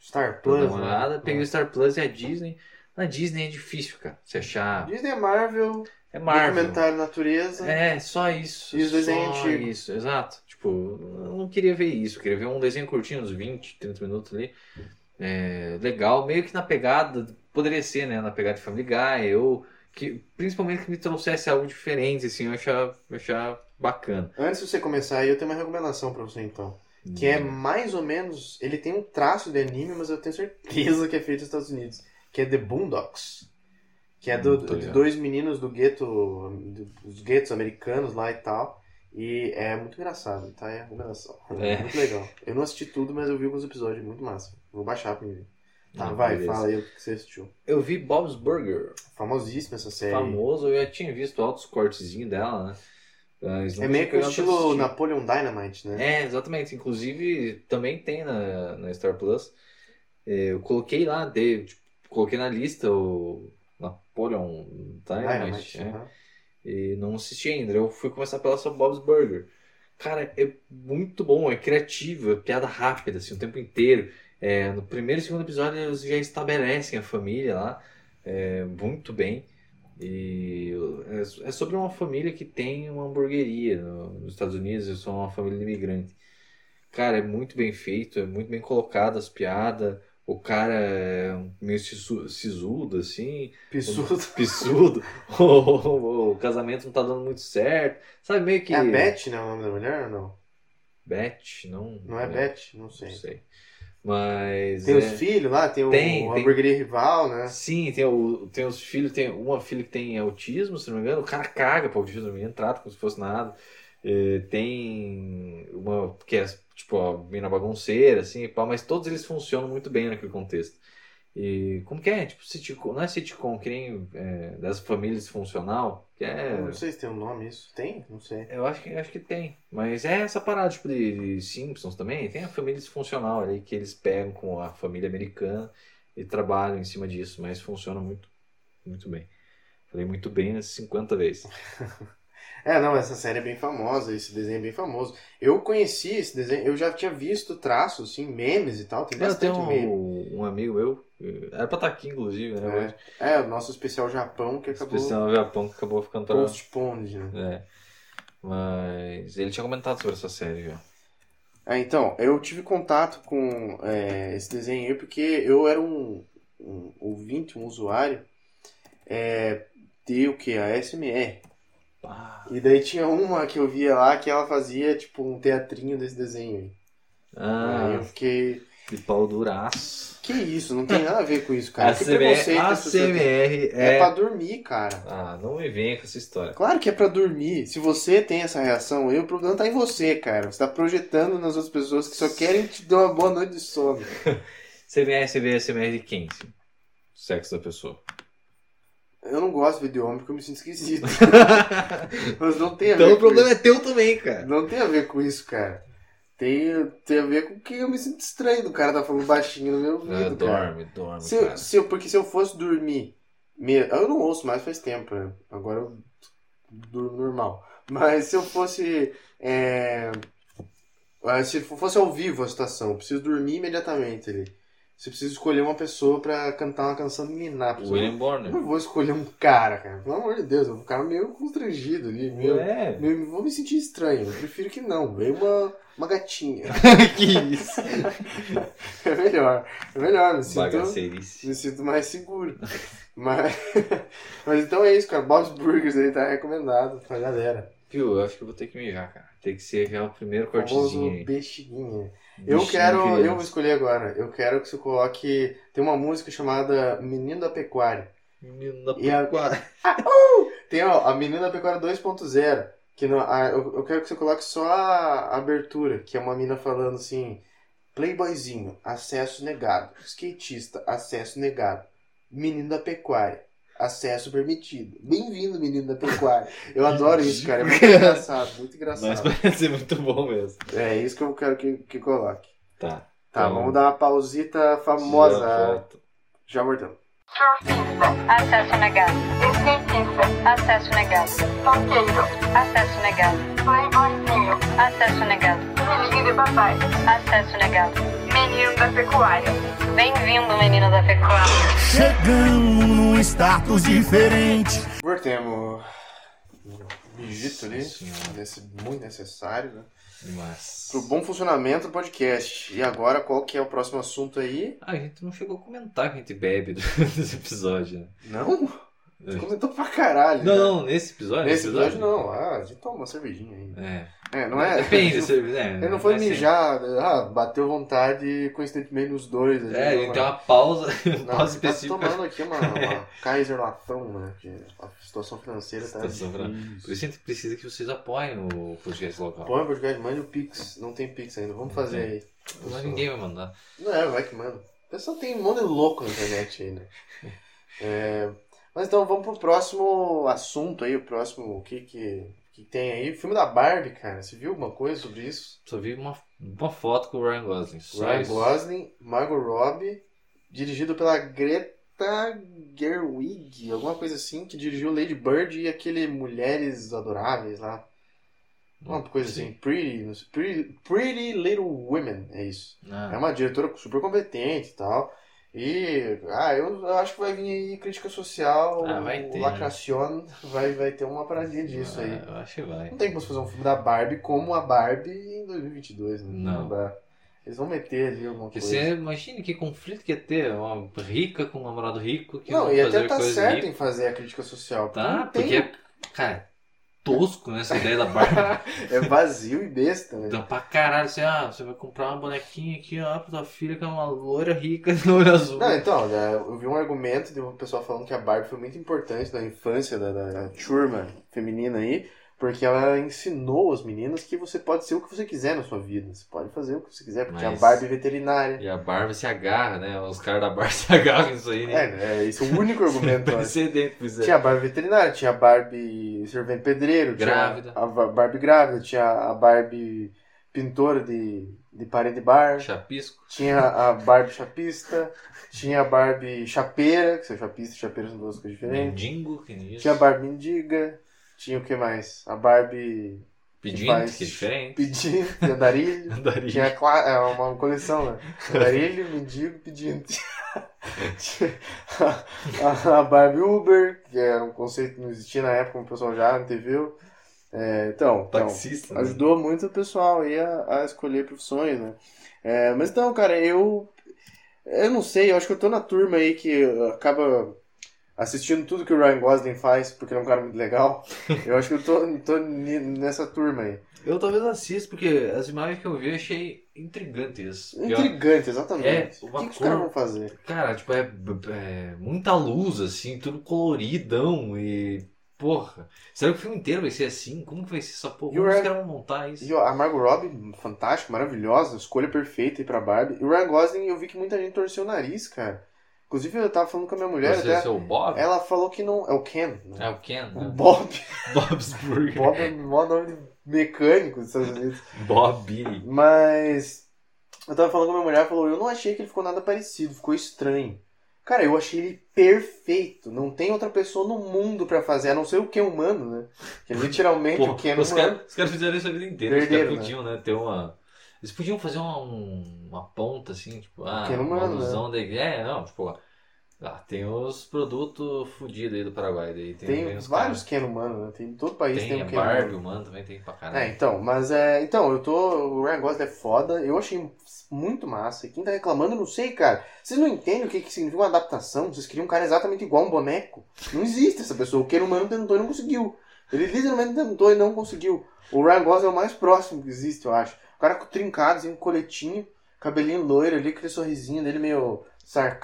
Star pra dar Plus. uma né? olhada. Peguei o Star Plus e a Disney. Na Disney é difícil, cara. Você achar. Disney é Marvel, É Marvel. documentário natureza. É, só isso. E os desenhos só antigos. isso, exato. Tipo, eu não queria ver isso. Eu queria ver um desenho curtinho, uns 20, 30 minutos ali. É, legal, meio que na pegada, poderia ser, né? Na pegada de Family Guy, ou que, principalmente que me trouxesse algo diferente, assim, eu achar, eu achar bacana. Antes de você começar aí, eu tenho uma recomendação pra você então. Que é mais ou menos. Ele tem um traço de anime, mas eu tenho certeza que é feito nos Estados Unidos. Que é The Boondocks. Que é do- Hum, de dois meninos do gueto. dos guetos americanos lá e tal. E é muito engraçado, tá? É recomendação. É. Muito legal. Eu não assisti tudo, mas eu vi alguns episódios, muito massa. Vou baixar pra mim ver. Tá, Ah, vai, beleza. fala aí o que você assistiu. Eu vi Bob's Burger, Famosíssima essa série. famoso, eu já tinha visto altos cortezinhos dela, né? É meio que o estilo assistir. Napoleon Dynamite, né? É, exatamente. Inclusive, também tem na, na Star Plus. É, Eu coloquei lá, de, tipo, coloquei na lista o Napoleon Dynamite, Dynamite. aham. e não assisti ainda. Eu fui começar pela sua Bob's Burger. Cara, é muito bom, é criativo, é piada rápida, assim, o tempo inteiro. É, no primeiro e segundo episódio eles já estabelecem a família lá, é, muito bem. E é, é sobre uma família que tem uma hamburgueria no- nos Estados Unidos, eles são uma família de imigrante. Cara, é muito bem feito, é muito bem colocado as piadas. O cara é meio sisu- sisudo, assim, Pissudo. pissudo, o, o casamento não tá dando muito certo. Sabe, meio que. É a Beth, né? O nome da mulher ou não? Beth, não. Não é Beth? Não Não sei. Mas. Tem é- os filhos lá, tem o Tem, a tem. hamburgueria rival, né? Sim, tem, o, tem os filhos, tem uma filha que tem autismo, se não me engano, o cara caga pro autismo, o menino trata como se fosse nada. É, tem uma que é tipo a mina bagunceira, assim, pá, mas todos eles funcionam muito bem naquele contexto. E como que é? Tipo, sitcom, não é sitcom, que nem é, das famílias funcional, que é. Eu Não sei se tem um nome isso. Tem? Não sei. Eu acho que, acho que tem. Mas é essa parada tipo, de, Simpsons também. Tem a família disfuncional ali que eles pegam com a família americana e trabalham em cima disso. Mas funciona muito, muito bem. Falei muito bem umas 50 vezes. É, não, essa série é bem famosa, esse desenho é bem famoso. Eu conheci esse desenho, eu já tinha visto traços, assim, memes e tal, tem Eu tenho bastante meme. um, um amigo meu, eh, era pra estar aqui inclusive, né? É, é, o nosso especial Japão que acabou Especial Japão que acabou ficando pra. postponed, né? É. Mas ele tinha comentado sobre essa série já. É, então, eu tive contato com é, esse desenho aí porque eu era um, um ouvinte, um usuário é, de o que? A SMR. Ah, E daí tinha uma que eu via lá que ela fazia tipo um teatrinho desse desenho aí. Aí eu ah fiquei. de pau duraço. Que isso? Não tem nada a ver com isso, cara. A que preconceito a? CMR É é. pra dormir, cara. Ah, não me venha com essa história. Claro que é pra dormir. Se você tem essa reação aí, o problema tá em você, cara. Você tá projetando nas outras pessoas que só querem te dar uma boa noite de sono. CMR, CMR, CMR de quem? Sexo da pessoa. Eu não gosto de ver de homem porque eu me sinto esquisito. Mas não tem a Então ver o problema com é teu também, cara. isso. Não tem a ver com isso, cara. Tem, tem a ver com que eu me sinto estranho do cara tá falando baixinho no meu Ah, ouvido, cara. dorme, dorme, Se eu, se eu- porque se eu fosse dormir. me- Eu não ouço mais faz tempo, né? Agora eu durmo normal. Mas se eu fosse. é, ah, Se fosse ao vivo a situação, eu preciso dormir imediatamente ali. Você precisa escolher uma pessoa pra cantar uma canção de Niná. Eu William não Bonner. vou escolher um cara, cara. Pelo amor de Deus, eu vou ficar meio constrangido ali. Meio, É. meio- vou me sentir estranho. Eu prefiro que não. Veio uma, uma gatinha. que isso? É melhor. É melhor. Me sinto, me sinto mais seguro. Mas, mas então é isso, cara. Bob's Burgers aí tá recomendado pra galera. Viu, eu acho que eu vou ter que mijar, cara. Tem que ser já o primeiro Famoso cortezinho aí. bexiguinha. Eu Bichinho quero, eu vou escolher agora. Eu quero que você coloque. Tem uma música chamada Menino da Pecuária. Menino da E a- pecuária. Tem ó, a Menina da Pecuária 2.0. Que a- eu, eu quero que você coloque só a abertura, que é uma mina falando assim: Playboyzinho, acesso negado. Skatista, acesso negado. Menino da Pecuária, acesso permitido. Bem-vindo, menino da Pecuária. Eu adoro isso, cara. É muito engraçado, muito engraçado. Mas parece ser muito bom mesmo. É isso que eu quero que, que coloque. Tá. Tá, Então, vamos dar uma pausita famosa. já volto. Já voltamos. Acesso negado. Acesso negado. Acesso negado. Playboyzinho, acesso negado. Filhinho de papai, acesso negado. Menino da pecuária. Bem-vindo, menino da pecuária. Chegamos num status diferente. Voltemos. Mijito ali, nesse, muito necessário, né? Mas. Pro bom funcionamento do podcast. E agora, qual que é o próximo assunto aí? Ah, a gente não chegou a comentar que a gente bebe durante esse episódio, né? Não? Você comentou pra caralho. Não, né? não, nesse episódio. Nesse episódio não. Ah, a gente toma uma cervejinha aí. É. É, não é? Depende, Ele você, né? ele não foi é assim. mijar, ah, bateu vontade coincidentemente nos dois. ali, É, a não, gente tem uma pausa, Não, pausa tá específica. tomando aqui uma, uma Kaiser Latão, né? A situação financeira tá Situação finan- Por difícil. isso a gente precisa que vocês apoiem o podcast local. Põe o podcast, mande o Pix. Não tem Pix ainda, vamos Não fazer tem. aí. Mas ninguém vai mandar. Não é, vai que manda. O pessoal tem um monte de louco na internet aí, né? É, mas então vamos pro próximo assunto aí, o próximo, o que que, que tem aí? O filme da Barbie, cara, você viu alguma coisa sobre isso? Só vi uma, uma foto com o Ryan Gosling. Ryan isso. Gosling, Margot Robbie, dirigido pela Greta Gerwig, alguma coisa assim, que dirigiu Lady Bird e aquele Mulheres Adoráveis lá. Uma coisa Sim. assim, Pretty, Pretty, Pretty Little Women, é isso. Ah, É uma diretora super competente e tal. E, ah, eu, eu acho que vai vir aí crítica social, Ah, vai ter, lacración, vai, vai ter uma paradinha disso aí. ah, Eu acho que vai. Não tem como você fazer um filme da Barbie como a Barbie em 2022, né? Não. dá. Eles vão meter ali alguma Porque coisa. você imagine que conflito que ia ter uma rica com um namorado rico que Não, vão e fazer até tá certo rica. em fazer a crítica social. porque Tá, não tem- porque, cara, tosco nessa ideia da Barbie. é vazio e besta, né? Então, pra caralho, assim, ah, você vai comprar uma bonequinha aqui, ó, pra tua filha que é uma loira rica de olho azul. Não, então, né, eu vi um argumento de um pessoal falando que a Barbie foi muito importante na infância da, da, da turma feminina aí, porque ela ensinou os meninos que você pode ser o que você quiser na sua vida. Você pode fazer o que você quiser, porque Mas- a Barbie é veterinária. E a Barbie se agarra, né? Os caras da Barbie se agarram nisso aí, É, né? né, esse é o único argumento. Precedente, pois é. Tinha a Barbie veterinária, tinha a Barbie servente pedreiro, Grávida. tinha a Ba- Barbie grávida, tinha a Barbie pintora de, de parede bar, Chapisco. tinha a Barbie chapista, tinha a Barbie chapeira, que são chapista e chapeira são duas coisas diferentes. Mendigo, que nem isso. Tinha a Barbie mendiga, Tinha o que mais? A Barbie Pedindo, faz- que é diferente. pedindo, andarilho. Andarilho. Tinha cla- é, uma coleção, né? Andarilho, mendigo, pedindo. A, Barbie Uber, que era um conceito que não existia na época, o pessoal já viu. É, então, então, Taxista. né? ajudou muito o pessoal aí a, a escolher profissões, né? É, mas então, cara, eu. Eu não sei, eu acho que eu tô na turma aí que acaba assistindo tudo que o Ryan Gosling faz, porque ele é um cara muito legal. Eu acho que eu tô, tô nessa turma aí. Eu talvez assista, porque as imagens que eu vi eu achei intrigantes. Intrigante, exatamente. É, o que, que os caras vão fazer? Cara, tipo, é, é muita luz, assim, tudo coloridão e. Porra. Será que o filme inteiro vai ser assim? Como que vai ser essa porra? Como os caras vão montar isso? E a Margot Robbie, fantástica, maravilhosa, escolha perfeita aí pra Barbie. E o Ryan Gosling, eu vi que muita gente torceu o nariz, cara. Inclusive, eu tava falando com a minha mulher, Vai até, ser o Bob? ela falou que não... É o Ken. né? É o Ken, O né? Bob. Bob's Burger. Bob é o maior nome de mecânico dos Estados Unidos. Bob. Mas eu tava falando com a minha mulher, ela falou, eu não achei que ele ficou nada parecido, ficou estranho. Cara, eu achei ele perfeito. Não tem outra pessoa no mundo pra fazer, a não ser o Ken humano, né? Que é literalmente Pô, o Ken os humano. os caras fizeram isso a vida inteira. Os Perderam, caras podiam, né? ter uma. Eles podiam fazer uma, um- uma ponta assim, tipo, ah, uma alusão daí. É, não, tipo, ah, tem os produtos fodidos aí do Paraguai. Daí tem, Tem vários Ken humano, né? Tem, todo país tem, Tem, um Ken Barbie, humano. humano também tem pra É, caralho. então, mas é. Então, eu tô. O Ryan Gosling é foda. Eu achei muito massa. E quem tá reclamando, eu não sei, cara. Vocês não entendem o que, que significa uma adaptação? Vocês queriam um cara exatamente igual a um boneco. Não existe essa pessoa. O Ken humano tentou e não conseguiu. Ele literalmente tentou e não conseguiu. O Ryan Gosling é o mais próximo que existe, eu acho. O cara com trincado, assim, um coletinho, cabelinho loiro ali, aquele sorrisinho dele meio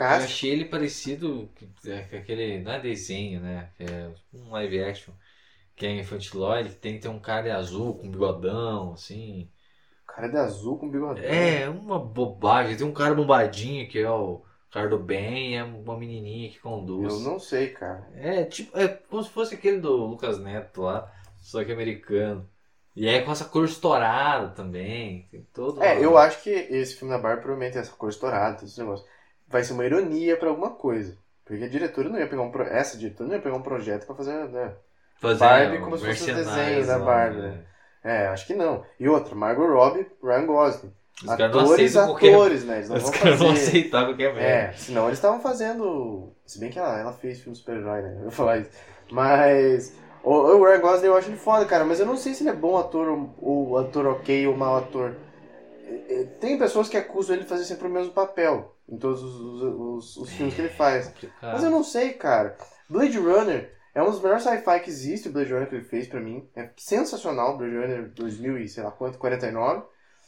Eu sarcástico. achei ele parecido com é, aquele. Não é desenho, né? É um live action. Que é infantiloide, que tem que ter um cara azul com bigodão, assim. Cara é de azul com bigodão. É, uma bobagem. Tem um cara bombadinho que é o cara do bem e é uma menininha que conduz. Eu não sei, cara. É, tipo, é como se fosse aquele do Lucas Neto lá, só que americano. E é com essa cor estourada também. Tem todo. É, eu acho que esse filme da Barbie provavelmente essa cor estourada, todo esse negócio. Vai ser uma ironia pra alguma coisa. Porque a diretora não ia pegar um pro... essa diretora não ia pegar um projeto pra fazer, né? Fazer Barbie um como se fosse mercenários desenho da lá, Barbie, né? né? É, acho que não. E outra, Margot Robbie, Ryan Gosling. Os não atores, aceitam qualquer. atores, né? Eles não Os vão caras vão fazer. aceitar qualquer merda. É, senão eles estavam fazendo. Se bem que ela, ela fez filme super-herói, né? Eu vou falar isso. Mas. O, o Ryan Gosling eu acho ele foda, cara. Mas eu não sei se ele é bom ator ou, ou ator ok ou mau ator. É, é, Tem pessoas que acusam ele de fazer sempre o mesmo papel em todos os, os, os- os filmes que ele faz. Complicado. Mas eu não sei, cara. Blade Runner é um dos melhores sci-fi que existe, o Blade Runner que ele fez pra mim. É sensacional, Blade Runner 2000 e sei lá quanto, 49.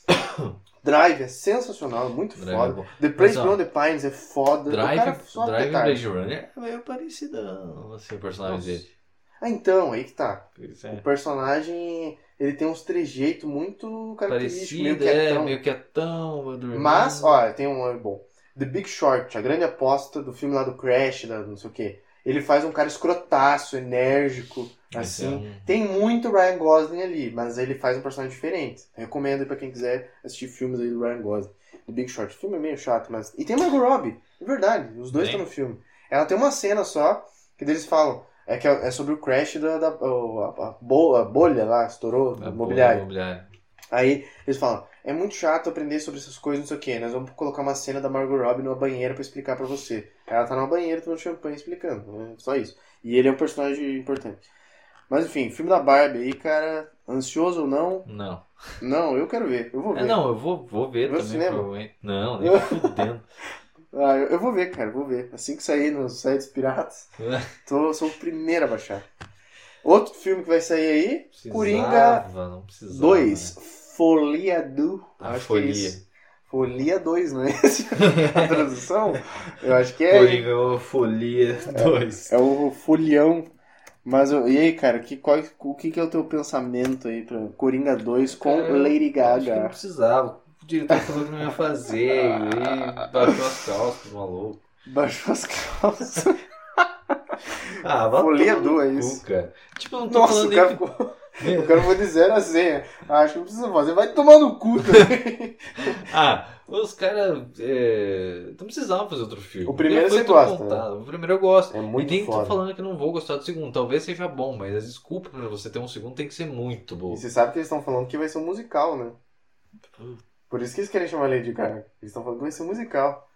Drive é sensacional, muito Drive é foda. bom. The Place Beyond the Pines é foda. o cara Drive, só Drive e. Blade Runner é meio parecidão, assim, o personagem Nossa. dele. Ah, então, aí que tá. Pois O é. personagem, ele tem uns trejeitos muito característicos, meio é, quietão. meio quietão, meio dormindo. Mas, ó, tem um bom. The Big Short, a grande aposta do filme lá do Crash, da não sei o quê. Ele faz um cara escrotaço, enérgico, é assim. um- Tem muito Ryan Gosling ali, mas ele faz um personagem diferente. Recomendo aí pra quem quiser assistir filmes aí do Ryan Gosling. The Big Short. O filme é meio chato, mas. E tem Margot Robbie, é verdade. Os dois estão no filme. Ela tem uma cena só, que eles falam. É, que é é sobre o crash da, da a, a bo- a bolha lá, estourou, do imobiliário. imobiliário. Aí eles falam, é muito chato aprender sobre essas coisas, não sei o que. Nós vamos colocar uma cena da Margot Robbie numa banheira pra explicar pra você. Ela tá numa banheira tomando champanhe explicando, né? Só isso. E ele é um personagem importante. Mas enfim, filme da Barbie aí, cara, ansioso ou não? Não. Não, eu quero ver, eu vou ver. É, não, eu vou, vou ver ao também. Não, nem fudendo. Ah, eu, eu vou ver, cara, vou ver. Assim que sair nos sites piratas, tô, sou o primeiro a baixar. Outro filme que vai sair aí, Precisava, Coringa não precisava. 2, né? Folia do... A acho que é folia. isso. Folia 2, não é esse? a tradução? Eu acho que é. Coringa, ô, Folia 2. É o folião. Mas eu- e aí, cara, que, qual, o que, que é o teu pensamento aí pra Coringa 2 com Cara, Lady eu Acho que não Gaga? precisava. O diretor falou que não ia fazer. E baixou as calças, maluco. Baixou as calças. Ah, vai Folia dois. cu, cara. Tipo, eu não tô Nossa, falando o cara que... ficou. O cara foi de 0 a 100. Acho que não precisa fazer. Vai tomar no cu também. Ah, Os caras é, não precisavam fazer outro filme. O primeiro você gosta, contado. O primeiro eu gosto. É muito e nem foda. tô falando que não vou gostar do segundo. Talvez seja bom, mas as desculpas pra você ter um segundo tem que ser muito boa. E você sabe que eles estão falando que vai ser um musical, né? Por isso que eles querem chamar Lady Gaga. Eles estão falando que vai ser um musical.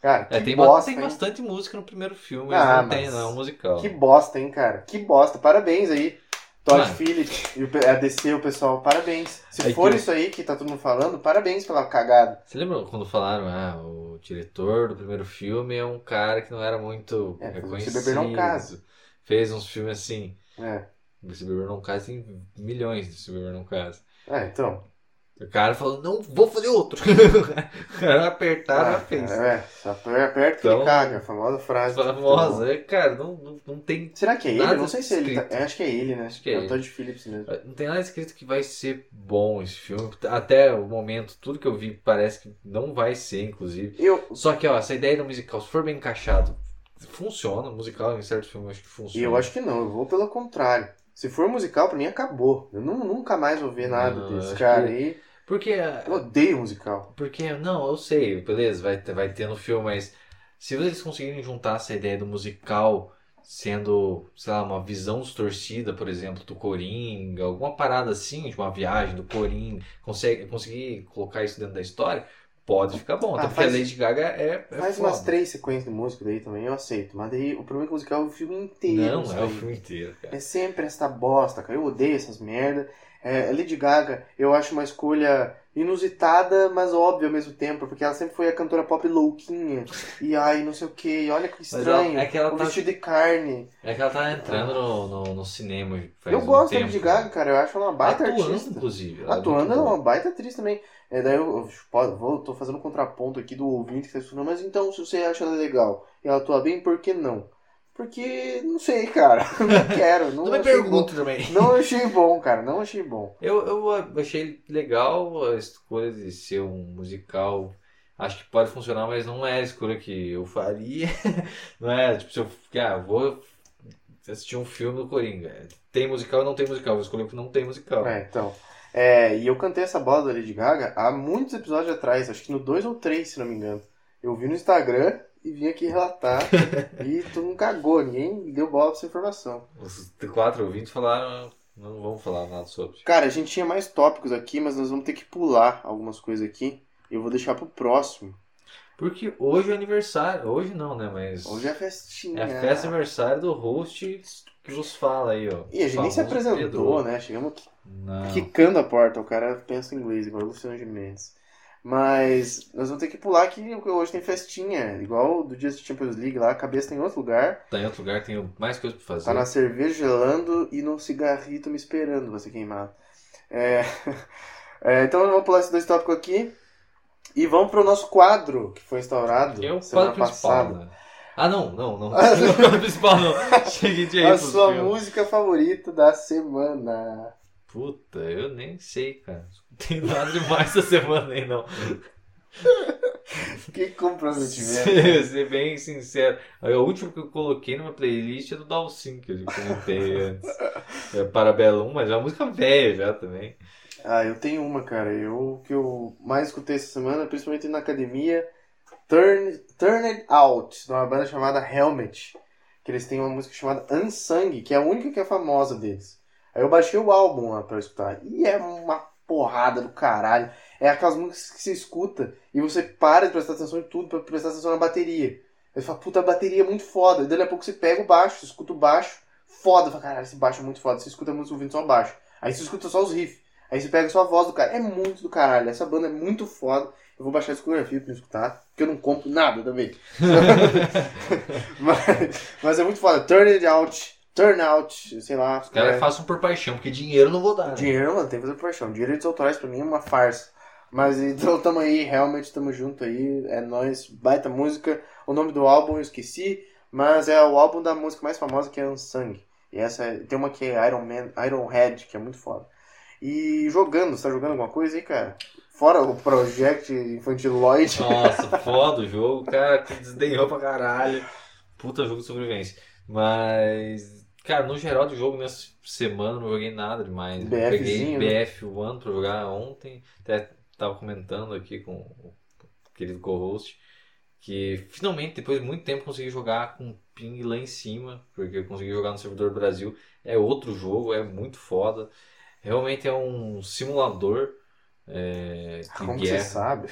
Cara, que É, tem, bosta, tem bastante música no primeiro filme, Ah, não tem, não, é musical. Que bosta, hein, cara? Que bosta. Parabéns aí. Todd Mano. Phillips e a DC, o pessoal, parabéns. Se Aí for que- isso aí que tá todo mundo falando, parabéns pela cagada. Você lembra quando falaram, ah, o diretor do primeiro filme é um cara que não era muito É, reconhecido. Beber Não Case. Fez uns filmes assim. É. Se Beber Não Case tem milhões de Se Beber Não Case. É, então. O cara falou, não, vou fazer outro. o cara apertaram Ah, e fez. é, só aperta Então- ele caga. A famosa frase. Famosa, é, cara, não, não, não tem. Será que é ele? Não sei se ele tá... Acho que é ele, né? Acho que é é o Todd Phillips mesmo. Não tem nada escrito que vai ser bom esse filme. Até o momento, tudo que eu vi parece que não vai ser, inclusive. Eu, Só que, ó, essa ideia do musical, se for bem encaixado, funciona. Musical em certos filmes acho que e funciona. eu acho que não, eu vou pelo contrário. Se for musical, pra mim acabou. Eu nu- nunca mais vou ver nada Não, desse cara que- aí. Porque, Eu odeio musical. porque, não, eu sei, beleza, vai, ter- vai ter no filme, mas se eles conseguirem juntar essa ideia do musical sendo, sei lá, uma visão distorcida, por exemplo, do Coringa, alguma parada assim, de uma viagem do Coringa, consegue, conseguir colocar isso dentro da história, pode ficar bom. Ah, Até porque faz- a Lady Gaga é, é Faz foda. umas três sequências de música daí também, eu aceito. Mas daí o problema é musical é o filme inteiro. Não, é o filme inteiro, cara. É sempre essa bosta, cara. Eu odeio essas merda. É, Lady Gaga, eu acho uma escolha inusitada, mas óbvia ao mesmo tempo, porque ela sempre foi a cantora pop louquinha. E ai, não sei o que, olha que estranho. ela- é que ela o tá- vestido de carne. É que ela tá entrando no, no, no cinema eu um gosto da. Lady Gaga, cara. Eu acho ela uma baita Atuando, artista. inclusive. ela é Atuando, muito ela é uma baita atriz também. É, daí eu, eu vou, tô fazendo um contraponto aqui do ouvinte que tá escutando, mas então, se você acha ela legal e ela atua bem, por que não? Porque, não sei, cara. Não quero. Não, Não me pergunto também. bom. Não achei bom, cara. Não achei bom. Eu, eu achei legal a escolha de ser um musical. Acho que pode funcionar, mas não é a escolha que eu faria. Não é, tipo, se eu ah, vou assistir um filme do Coringa. Tem musical ou não tem musical? Vou escolher o que não tem musical. É, então. É, e eu cantei essa bola da Lady Gaga há muitos episódios atrás, acho que no 2 ou 3, se não me engano. Eu vi no Instagram e vim aqui relatar e tu não cagou, ninguém deu bola pra essa informação. Os quatro ouvintes falaram, não vamos falar nada sobre. Cara, a gente tinha mais tópicos aqui, mas nós vamos ter que pular algumas coisas aqui. Eu vou deixar pro próximo. Porque hoje é aniversário. Hoje não, né? Mas. Hoje é festinha. É festa aniversário do host que vos fala aí, ó. E a gente nem se apresentou, Pedro. né? Chegamos Não. quicando a porta, o cara pensa em inglês, igual o Luciano Gimenez. Mas nós vamos ter que pular que hoje tem festinha, igual do dia de Champions League lá, a cabeça tem em outro lugar, Tá em outro lugar, tem mais coisa pra fazer. tá na cerveja gelando e no cigarrito me esperando ser queimado. É... é, então vamos pular esses dois tópicos aqui e vamos pro nosso quadro que foi instaurado Que é o semana quadro principal, passada. né? Ah, não, não, não. Não é o quadro principal, não. Cheguei de aí A sua filmes. música favorita da semana. Puta, eu nem sei, cara. Não tem nada demais essa semana aí, não. Que comprometimento. Ser, ser bem sincero. Aí, O último que eu coloquei numa playlist é do Dalsin, que eu já comentei antes. É Parabellum, mas é uma música velha já também. Ah, eu tenho uma, cara. Eu que eu mais escutei essa semana, principalmente na academia, Turn, Turn It Out, de uma banda chamada Helmet. Que eles têm uma música chamada Unsung, que é a única que é famosa deles. Aí eu baixei o álbum lá pra escutar. E é uma porrada do caralho. É aquelas músicas que você escuta e você para de prestar atenção em tudo pra prestar atenção na bateria. Aí você fala, puta, a bateria é muito foda. E daí a pouco você pega o baixo, você escuta o baixo, foda. Fala, caralho, esse baixo é muito foda. Você escuta a música ouvindo só o baixo. Aí você escuta só os riffs. Aí você pega só a voz do cara. É muito do caralho. Essa banda é muito foda. Eu vou baixar a discografia pra escutar. Porque eu não compro nada também. mas, mas é muito foda. Turn it out. Turn out. Sei lá. Os caras é, façam por paixão, porque dinheiro não vou dar. Né? Dinheiro, mano, tem que fazer por paixão. Direitos autorais pra mim é uma farsa. Mas então tamo aí, realmente tamo junto aí. É nóis. Baita música. O nome do álbum eu esqueci. Mas é o álbum da música mais famosa que é Unsung. E essa é- tem uma que é Iron Man, Iron Head, que é muito foda. E jogando, você tá jogando alguma coisa aí, cara? Fora o Project Infantiloid. Nossa, foda o jogo, cara, que desdenhou pra caralho. Puta jogo de sobrevivência. Mas, cara, no geral do jogo, nessa semana não joguei nada demais. Peguei BFzinho, né? BF1 pra jogar ontem. Até tava comentando aqui com o querido co-host, que finalmente, depois de muito tempo, consegui jogar com ping lá em cima, porque eu consegui jogar no servidor do Brasil. É outro jogo, é muito foda. Realmente é um simulador é, de Como guerra. você sabe?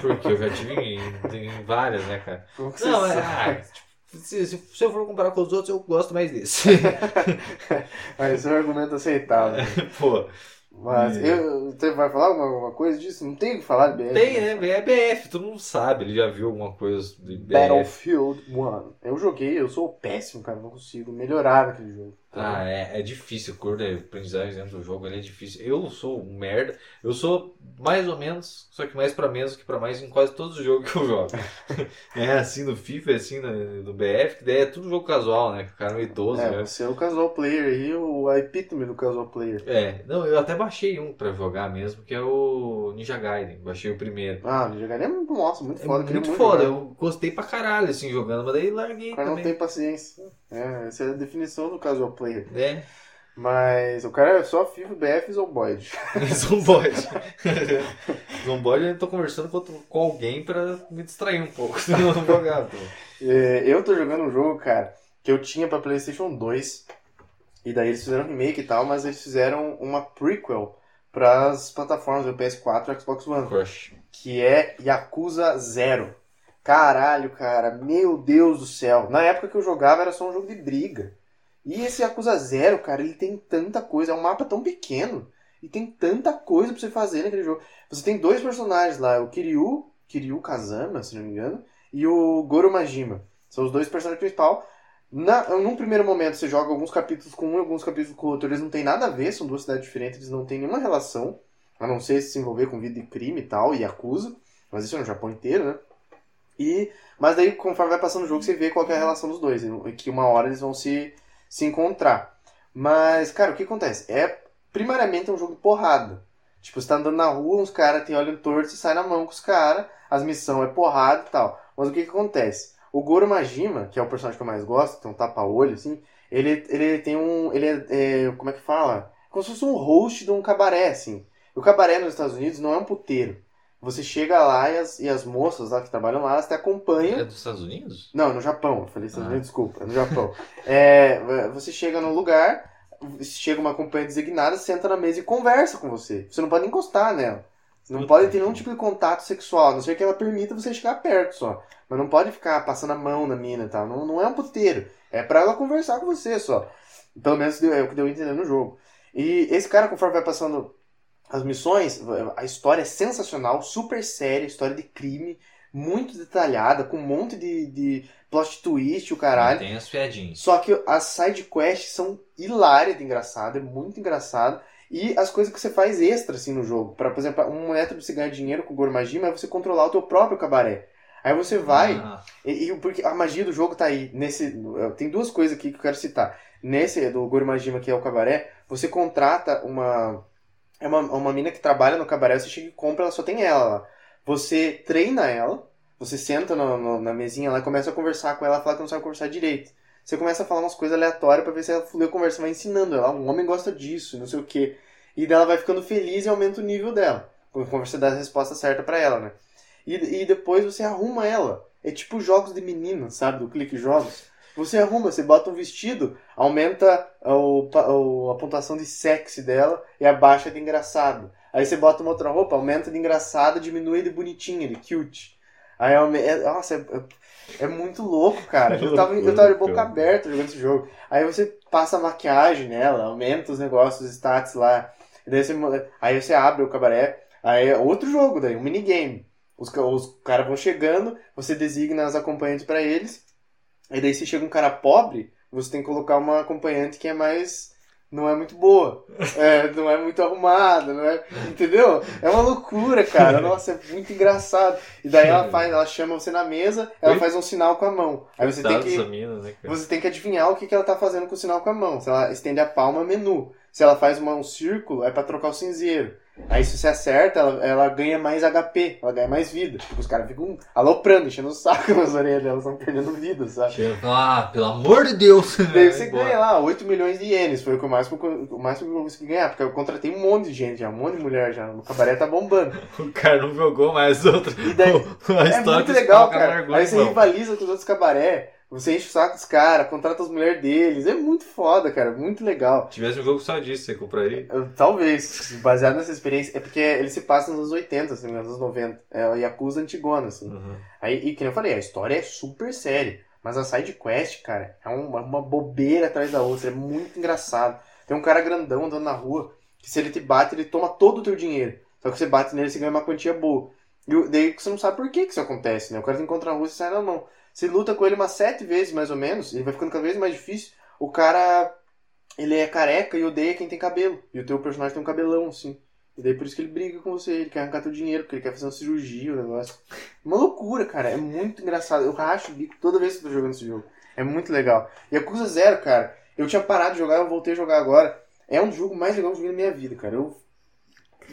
Porque eu já tive em, em várias, né, cara? Como que você Não, é, sabe? ah, tipo, se, se- se eu for comparar com os outros, eu gosto mais desse. Mas esse é um argumento aceitável. Pô, Mas É. eu, você vai falar alguma, alguma coisa disso? Não tem o que falar de BF. tem, né? É BF, todo mundo sabe, ele já viu alguma coisa de BF. Battlefield 1. Eu joguei, eu sou péssimo, cara. Não consigo melhorar naquele jogo. Ah, é, é difícil, curva de aprendizagem dentro do jogo ele é difícil. Eu sou um merda, eu sou mais ou menos, só que mais pra menos que pra mais em quase todos os jogos que eu jogo. é assim no FIFA, é assim no, no BF, que daí é tudo jogo casual, né? Que o cara é meio idoso, É, né? você é o casual player aí, o epítome do casual player. É, não, eu até baixei um pra jogar mesmo, que é o Ninja Gaiden. Baixei o primeiro. Ah, o jogar é muito, nossa, muito É foda. queria muito foda, jogar. eu gostei pra caralho assim jogando, mas daí larguei O cara não também. tem paciência. É, essa é a definição do casual player. É, Mas o cara é só FIFA, BF e Zomboid. Zomboid. Zomboid eu tô conversando com, alguém pra me distrair um pouco, senão eu não jogar. Pô. É, eu tô jogando um jogo, cara, que eu tinha pra PlayStation 2. E daí eles fizeram remake e tal, mas eles fizeram uma prequel pras plataformas do PS4 e Xbox One. Crush. que é Yakuza Zero. Caralho, cara, meu Deus do céu. Na época que eu jogava era só um jogo de briga. E esse Yakuza Zero, cara, ele tem tanta coisa, é um mapa tão pequeno. E tem tanta coisa pra você fazer naquele jogo. Você tem dois personagens lá, o Kiryu, Kiryu Kazama, se não me engano, e o Goro Majima. São os dois personagens principais. Na, num primeiro momento você joga alguns capítulos com um e alguns capítulos com o outro. Eles não têm nada a ver, são duas cidades diferentes, eles não têm nenhuma relação. A não ser se envolver com vida de crime e tal, e acusa. Mas isso é no Japão inteiro, né? E, mas daí, conforme vai passando o jogo, você vê qual é a relação dos dois. E que uma hora eles vão se, se encontrar. Mas, cara, o que acontece? É, primariamente, um jogo de porrada. Tipo, você tá andando na rua, uns caras tem olho torto, você sai na mão com os caras, as missões é porrada e tal. Mas o que que acontece? O Goro Majima, que é o personagem que eu mais gosto, tem um tapa-olho, assim, ele, ele tem um... ele é, é, como é que fala? Como se fosse um host de um cabaré, assim. O cabaré nos Estados Unidos não é um puteiro. Você chega lá e as, e as moças lá que trabalham lá, elas te acompanham. É dos Estados Unidos? Não, no Japão. Eu falei Estados Ah. Unidos, desculpa. É no Japão. É, você chega no lugar, chega uma acompanhante designada, senta na mesa e conversa com você. Você não pode encostar nela. Você não Puta pode ter nenhum tipo de contato sexual, a não ser que ela permita você chegar perto só. Mas não pode ficar passando a mão na mina e tal. Não, não é um puteiro. É pra ela conversar com você só. Pelo menos é o que deu a entender no jogo. E esse cara, conforme vai passando as missões, a história é sensacional, super séria, história de crime, muito detalhada, com um monte de, de plot twist, o caralho. Tem as piadinhas. Só que as side quests são hilárias de engraçado, é muito engraçado. E as coisas que você faz extra assim no jogo. Pra, por exemplo, um método de você ganhar dinheiro com o Goro Majima é você controlar o teu próprio cabaré. Aí você vai. Ah, E, e porque a magia do jogo tá aí. Nesse, tem duas coisas aqui que eu quero citar. Nesse do Goro Majima, que é o cabaré, você contrata uma. É uma, uma mina que trabalha no cabaré, você chega e compra, ela só tem ela lá. Você treina ela, você senta no- no- na mesinha lá começa a conversar com ela, fala que não sabe conversar direito. Você começa a falar umas coisas aleatórias pra ver se ela fluiu a conversa, vai ensinando ela. Um homem gosta disso, não sei o quê. E daí ela vai ficando feliz e aumenta o nível dela. Quando você dá a resposta certa pra ela, né? E, e depois você arruma ela. É tipo jogos de menina, sabe? Do Clique Jogos. Você arruma, você bota um vestido, aumenta o, o- a pontuação de sexy dela e abaixa de engraçado. Aí você bota uma outra roupa, aumenta de engraçado, diminui de bonitinha, de cute. Aí é, nossa, é, é- é muito louco, cara. Eu tava, eu tava de boca aberta jogando esse jogo. Aí você passa maquiagem nela, aumenta os negócios, os stats lá. Daí você, aí você abre o cabaré. Aí é outro jogo, daí, um minigame. Os, os caras vão chegando, você designa as acompanhantes pra eles. Aí daí se chega um cara pobre, você tem que colocar uma acompanhante que é mais. não é muito boa. É, não é muito arrumada, não é. Entendeu? É uma loucura, cara. Nossa, é muito engraçado. E daí ela faz, ela chama você na mesa, ela faz um sinal com a mão. Aí você tem que. né? Você tem que adivinhar o que, que ela tá fazendo com o sinal com a mão. Se ela estende a palma, é menu. Se ela faz uma- um círculo, é pra trocar o cinzeiro. Aí se você acerta, ela, ela ganha mais HP, ela ganha mais vida. Tipo, os caras ficam aloprando, enchendo o saco nas orelhas delas, estão perdendo vida, sabe? Ah, pelo amor de Deus! Daí você ganha lá 8 milhões de ienes, foi o que eu mais, o mais que eu consegui ganhar, porque eu contratei um monte de gente já, um monte de mulher já, o cabaré tá bombando. O cara não jogou mais outra. E daí, é muito legal, cara largou Aí você rivaliza com os outros cabaré, você enche o saco dos caras, contrata as mulheres deles, é muito foda, cara, muito legal. Se tivesse um jogo só disso, você compraria? Talvez, baseado nessa experiência, é porque ele se passa nos anos 80, assim, nos anos 90, é a Yakuza antigona, assim. Uhum. Aí, e que eu falei, a história é super séria. Mas a side quest, cara, é uma, uma bobeira atrás da outra. É muito engraçado. Tem um cara grandão andando na rua, que se ele te bate, ele toma todo o teu dinheiro. Só que você bate nele, você ganha uma quantia boa. E o- daí você não sabe por que, que isso acontece, né? O cara te encontra na rua e sai na mão. Você luta com ele umas sete vezes, mais ou menos, ele vai ficando cada vez mais difícil. O cara, ele é careca e odeia quem tem cabelo. E o teu personagem tem um cabelão, assim. E daí por isso que ele briga com você, ele quer arrancar teu dinheiro, porque ele quer fazer uma cirurgia, o negócio. Uma loucura, cara. É muito engraçado. Eu racho o bico toda vez que eu tô jogando esse jogo. É muito legal. E Yakuza Zero, cara, eu tinha parado de jogar, eu voltei a jogar agora. É um dos jogos mais legais que eu joguei na minha vida, cara. Eu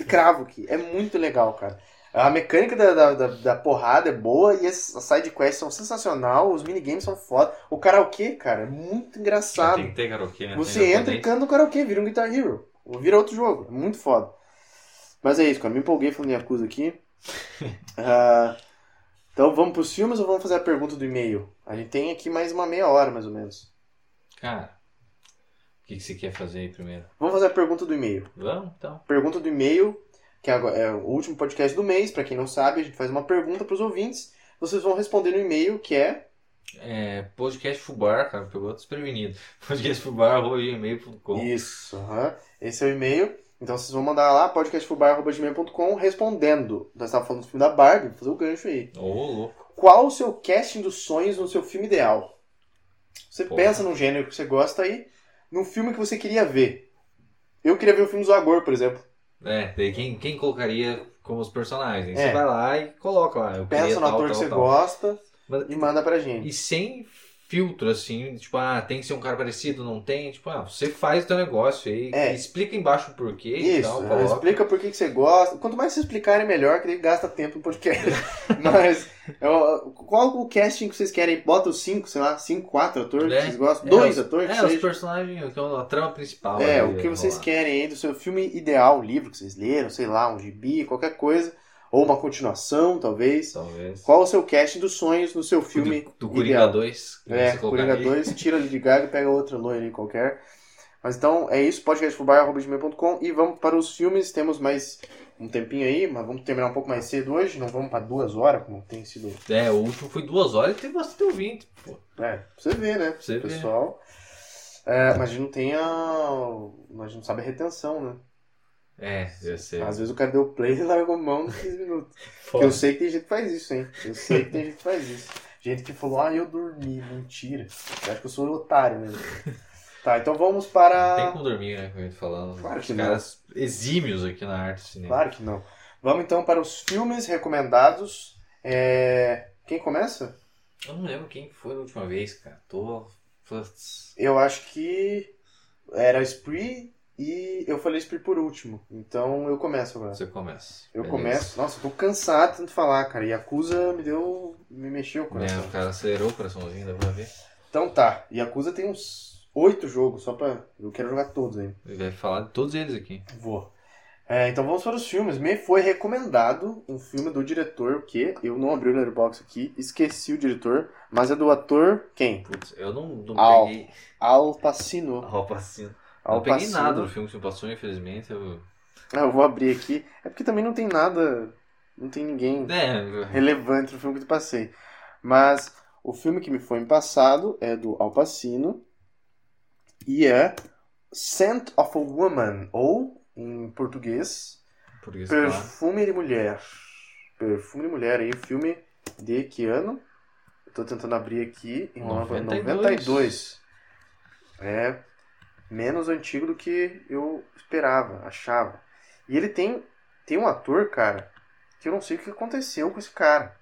cravo aqui. É muito legal, cara. A mecânica da, da, da, da porrada é boa e as, as side quests são sensacional, os minigames são foda. O karaokê, cara, é muito engraçado. Tem que ter karaokê, né? Você entra e canta no karaokê, vira um Guitar Hero. Ou vira outro jogo. É muito foda. Mas é isso, cara. Me empolguei falando Yakuza aqui. Ah, então vamos pros filmes ou vamos fazer a pergunta do e-mail? A gente tem aqui mais uma meia hora, mais ou menos. Cara, o que, que você quer fazer aí primeiro? Vamos fazer a pergunta do e-mail. Vamos, então. Pergunta do e-mail, que é o último podcast do mês. Pra quem não sabe, a gente faz uma pergunta pros ouvintes. Vocês vão responder no e-mail, que é... É, podcast Fubar, cara, pegou desprevenido. Podcastfubar.gmail.com Isso, esse é o e-mail. Então vocês vão mandar lá, podcastfubar.gmail.com, respondendo. Nós estávamos falando do filme da Barbie, vou fazer o gancho aí. Ô, louco. Qual o seu casting dos sonhos no seu filme ideal? Você Porra. pensa num gênero que você gosta aí, num filme que você queria ver. Eu queria ver o filme Zagor, por exemplo. É, daí quem, quem colocaria como os personagens? É. Você vai lá e coloca lá. Queria no ator que você tal. gosta Mas- e manda pra gente. E sem filtro, assim, tipo, ah, tem que ser um cara parecido, não tem? Tipo, ah, você faz o teu negócio aí, É. explica embaixo o porquê e Isso, tal, né? coloca. explica por que, você gosta. Quanto mais vocês explicarem, melhor, que daí gasta tempo no podcast. Mas, eu- qual o casting que vocês querem? Bota os cinco, sei lá, cinco, quatro atores É. que vocês gostam. É, Dois os- atores, É, os seja. personagens, que é a trama principal. É, o que vocês rolar. querem aí do seu filme ideal, um livro que vocês leram, sei lá, um gibi, qualquer coisa. Ou uma continuação, talvez. Talvez. Qual o seu casting dos sonhos no seu filme do, do Coringa ideal? 2. que É, você Coringa colocaria. 2, tira Lady Gaga e pega outra loira qualquer. Mas então é isso, podcastfubar.com e vamos para os filmes. Temos mais um tempinho aí, mas vamos terminar um pouco mais cedo hoje. Não vamos para duas horas, como tem sido. É, o último foi duas horas e teve bastante ouvinte, pô. É, pra você ver, né? você ver. pessoal. É, mas a gente não tem a. A gente não sabe a retenção, né? É, ia ser. Às vezes o cara deu play e largou mão nos 15 minutos. Porque eu sei que tem gente que faz isso, hein? Eu sei que tem gente que faz isso. Gente que falou, ah, eu dormi. Mentira. Eu acho que eu sou otário mesmo. Tá, então vamos Não tem para. como dormir, né? Como eu tô falando. Claro Os que não. caras exímios aqui na arte do cinema. Claro que não. Vamos então para os filmes recomendados. É... Quem começa? Eu não lembro quem foi da última vez, cara. Tô. Putz. Eu acho que era Spree e eu falei Spree por último. Então eu começo agora. Você começa. Eu Beleza. começo. Nossa, eu tô cansado de tanto falar, cara. Yakuza me deu. me mexeu o coração. É, o cara acelerou o coraçãozinho, dá pra ver. Então tá, Yakuza tem uns oito jogos, só pra. Eu quero jogar todos aí. Ele vai falar de todos eles aqui. Vou. É, então vamos para os filmes. Me foi recomendado um filme do diretor que eu não abri o Letterboxd aqui, esqueci o diretor, mas é do ator quem? Putz, eu não, não Al. peguei. Al Pacino. Al Pacino. Al não peguei Pacino. nada no filme que você passou, infelizmente. Eu... Ah, eu vou abrir aqui. É porque também não tem nada, não tem ninguém É, relevante no filme que eu passei. Mas o filme que me foi me passado é do Al Pacino e é Scent of a Woman, ou em português, português claro. Perfume de Mulher. Perfume de Mulher aí, filme de que ano? Eu tô tentando abrir aqui, pra 92. 92. É menos antigo do que eu esperava, achava. E ele tem tem um ator, cara, que eu não sei o que aconteceu com esse cara.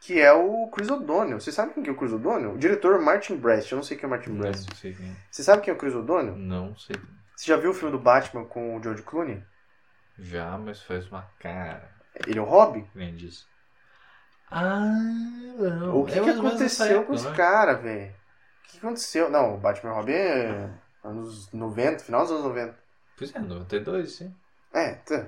Que é o Chris O'Donnell. Você sabe quem que é o Chris O'Donnell? O diretor Martin Brest. Eu não sei quem é o Martin Não Brest. sei quem. Você sabe quem é o Chris O'Donnell? Não sei. Você já viu o filme do Batman com o George Clooney? Já, mas faz uma cara. Ele é o Robin? Nem disso. Ah, não. O que, É que aconteceu época, com esse né? cara, velho? O que aconteceu? Não, o Batman e Robin é anos 90, final dos anos 90. Pois é, 92, sim. É, tá,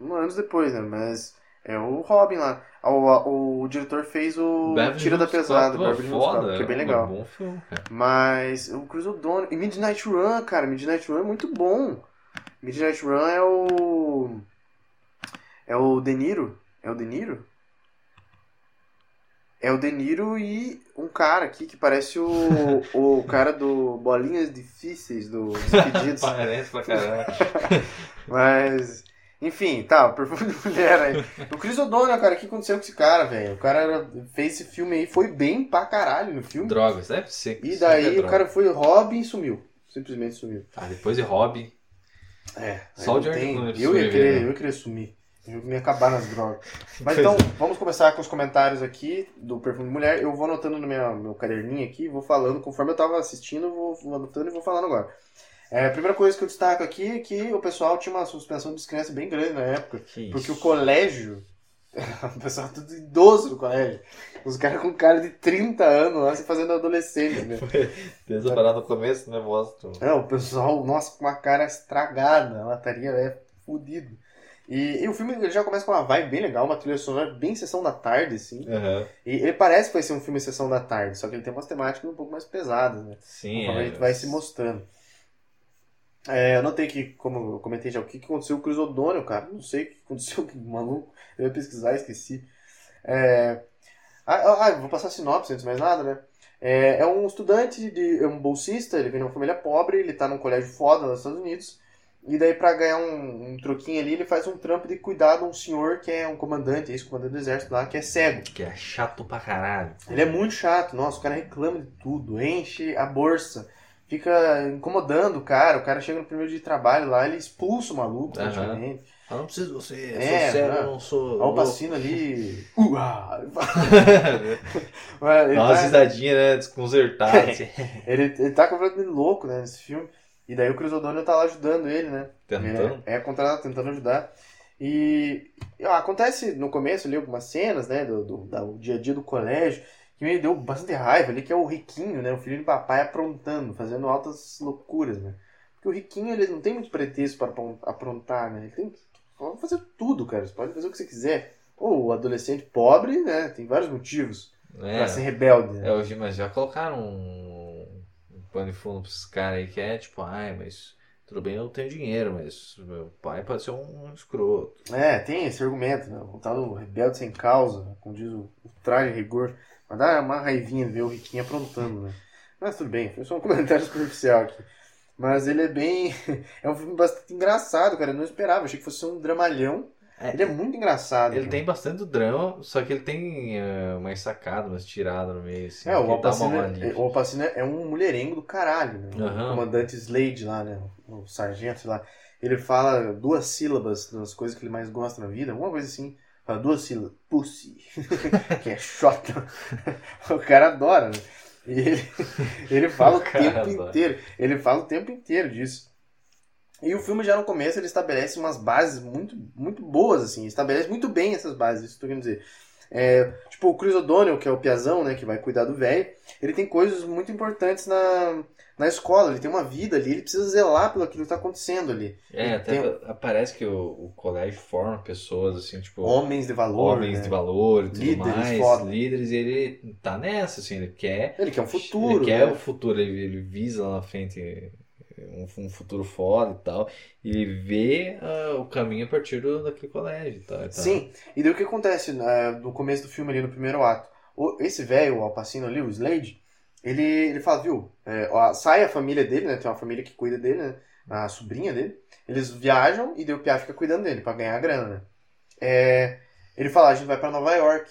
um anos depois, né? Mas é o Robin lá. O, o, o diretor fez o Beverly Tira da Pesada, Beverly Cop, foda, que é bem um legal. bom filme, cara. Mas o Chris O'Donnell. E Midnight Run, cara. Midnight Run é muito bom. Midnight Run é o. É o De Niro. É o De Niro? É o De Niro e um cara aqui que parece o, o cara do Bolinhas Difíceis do Despedidos. Parece pra caralho. Mas, enfim, tá, o perfume de mulher aí. O Chris O'Donnell, cara, o que aconteceu com esse cara, velho? O cara fez esse filme aí, foi bem pra caralho no filme. Drogas, deve ser. E sempre daí é o cara foi Robin e sumiu. Simplesmente sumiu. Ah, depois de Robin. É, Só o George tem- Clooney eu ia, sobreviver, querer, né? eu ia querer sumir. Eu ia acabar nas drogas. Mas então, vamos começar com os comentários aqui do Perfume de Mulher. Eu vou anotando no meu, meu caderninho aqui, vou falando conforme eu tava assistindo, vou, anotando e vou falando agora. É, a primeira coisa que eu destaco aqui é que o pessoal tinha uma suspensão de descrença bem grande na época. Que Porque o colégio. O pessoal tudo idoso no colégio. Os caras com cara de 30 anos lá se fazendo adolescente, né? Desde a parada no começo, né? Mostra. É, o pessoal, nossa, com uma cara estragada. A lataria é fudido. E, e o filme ele já começa com uma vibe bem legal, uma trilha sonora bem sessão da tarde, assim. Aham. E ele parece que vai ser um filme sessão da tarde, só que ele tem umas temáticas um pouco mais pesadas, né? Sim, Conforme a é. gente vai se mostrando. É, eu notei que, como eu comentei já, o que que aconteceu com o Chris O'Donnell, cara. Não sei o que aconteceu com o maluco. Eu ia pesquisar esqueci. É... Ah, ah, ah, vou passar a sinopse antes de mais nada, né? É, é um estudante, de, é um bolsista, ele vem de uma família pobre, ele tá num colégio foda nos Estados Unidos. E daí, pra ganhar um, um troquinho ali, ele faz um trampo de cuidar de um senhor que é um comandante, ex-comandante do exército lá, que é cego. Que é chato pra caralho. Ele é muito chato, nossa, o cara reclama de tudo, enche a bolsa, fica incomodando o cara, o cara chega no primeiro dia de trabalho lá, ele expulsa o maluco praticamente. Eu não preciso de você. É, sou sério, não. eu não sou. A Alpacino ali. Uá! Dá uma tá, risadinha, né? Desconcertada. assim. ele, ele tá completamente louco, né, nesse filme. E daí o Chris O'Donnell tá lá ajudando ele, né? Tentando. É, é contratado, tentando ajudar. E ah, acontece no começo ali algumas cenas, né, do, do, da- o dia a dia do colégio, que me deu bastante raiva ali, que é o Riquinho, né, o filho de papai aprontando, fazendo altas loucuras, né. Porque o Riquinho, ele não tem muito pretexto para apron- aprontar, né, ele tem pode fazer tudo, cara, você pode fazer o que você quiser. Ou o adolescente pobre, né, tem vários motivos É, pra ser rebelde, né. é, hoje, mas já colocaram um pano de fundo pra esses caras aí que é tipo, ai, mas tudo bem, eu tenho dinheiro, mas meu pai pode ser um escroto. É, tem esse argumento, né? O tal rebelde sem causa, né? como diz o, o traje rigor. Mas dá uma raivinha ver o Riquinho aprontando, né? Mas tudo bem, foi só um comentário superficial aqui. Mas ele é bem. É um filme bastante engraçado, cara. Eu não esperava, achei que fosse um dramalhão. É, Ele é muito engraçado. Ele cara. tem bastante drama, só que ele tem é, umas sacadas, umas tiradas no meio, assim. É, o Alpacino, é, o Alpacino é um mulherengo do caralho, né? Aham. O comandante Slade lá, né? O sargento sei lá. Ele fala duas sílabas das coisas que ele mais gosta na vida, alguma coisa assim. Fala duas sílabas. Pussy. que é xota. o cara adora, né? E ele, ele fala o, O tempo adora. inteiro. Ele fala o tempo inteiro disso. E o filme já no começo ele estabelece umas bases muito, muito boas, assim. Estabelece muito bem essas bases, isso que eu tô querendo dizer. É, tipo, o Chris O'Donnell, que é o Piazão, né, que vai cuidar do velho, ele tem coisas muito importantes na, na escola, ele tem uma vida ali, ele precisa zelar pelo aquilo que tá acontecendo ali. É, até Tem- aparece que o, o colégio forma pessoas, assim, tipo, Homens de valor, homens né? de valor e tudo Líderes mais, foda. líderes, e ele tá nessa, assim, ele quer. Ele quer um futuro, Ele quer né? o futuro, ele, ele visa lá na frente um, um futuro foda e tal. E vê ah, o caminho a partir do, daquele colégio e tal. Sim, e daí o que acontece né, no começo do filme ali, no primeiro ato? O- esse velho, o Alpacino ali, o Slade, ele, ele fala, viu, é, ó, sai a família dele, né, tem uma família que cuida dele, né, a sobrinha dele, eles viajam e daí o Piá fica cuidando dele pra ganhar grana. É, ele fala, a gente vai pra Nova York.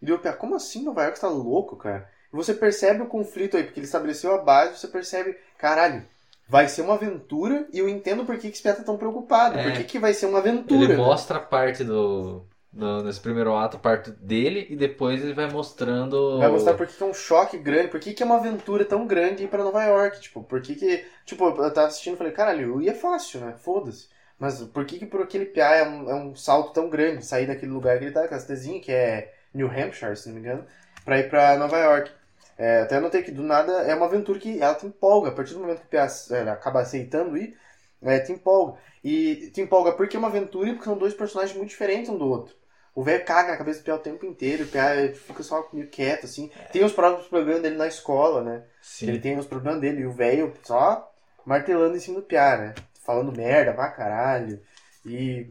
E daí o Piá, como assim Nova York? Você tá louco, cara? Você percebe o conflito aí, porque ele estabeleceu a base, você percebe, caralho, vai ser uma aventura e eu entendo por que, que esse Piá tá tão preocupado, É. por que, que vai ser uma aventura, Ele né? mostra parte do, do- Nesse primeiro ato, parte dele, e depois ele vai mostrando. Vai mostrar por que que é um choque grande, por que, que é uma aventura tão grande ir pra Nova York, tipo, por que que... Tipo, eu tava assistindo e falei, caralho, e é fácil, né? Foda-se. Mas por que que por aquele piá é um, é um salto tão grande, sair daquele lugar que ele tá, aquela cidadezinha que é New Hampshire, se não me engano, pra ir pra Nova York. É, até anotei que do nada é uma aventura que ela te empolga. A partir do momento que o piá é, acaba aceitando ir, é, te empolga. E te empolga porque é uma aventura e porque são dois personagens muito diferentes um do outro. O velho caga na cabeça do Piá o tempo inteiro, o Piá fica só meio quieto, assim. Tem os próprios problemas dele na escola, né? Sim. Ele tem os problemas dele. E o velho só martelando em cima do Piá, né? Falando merda pra caralho. E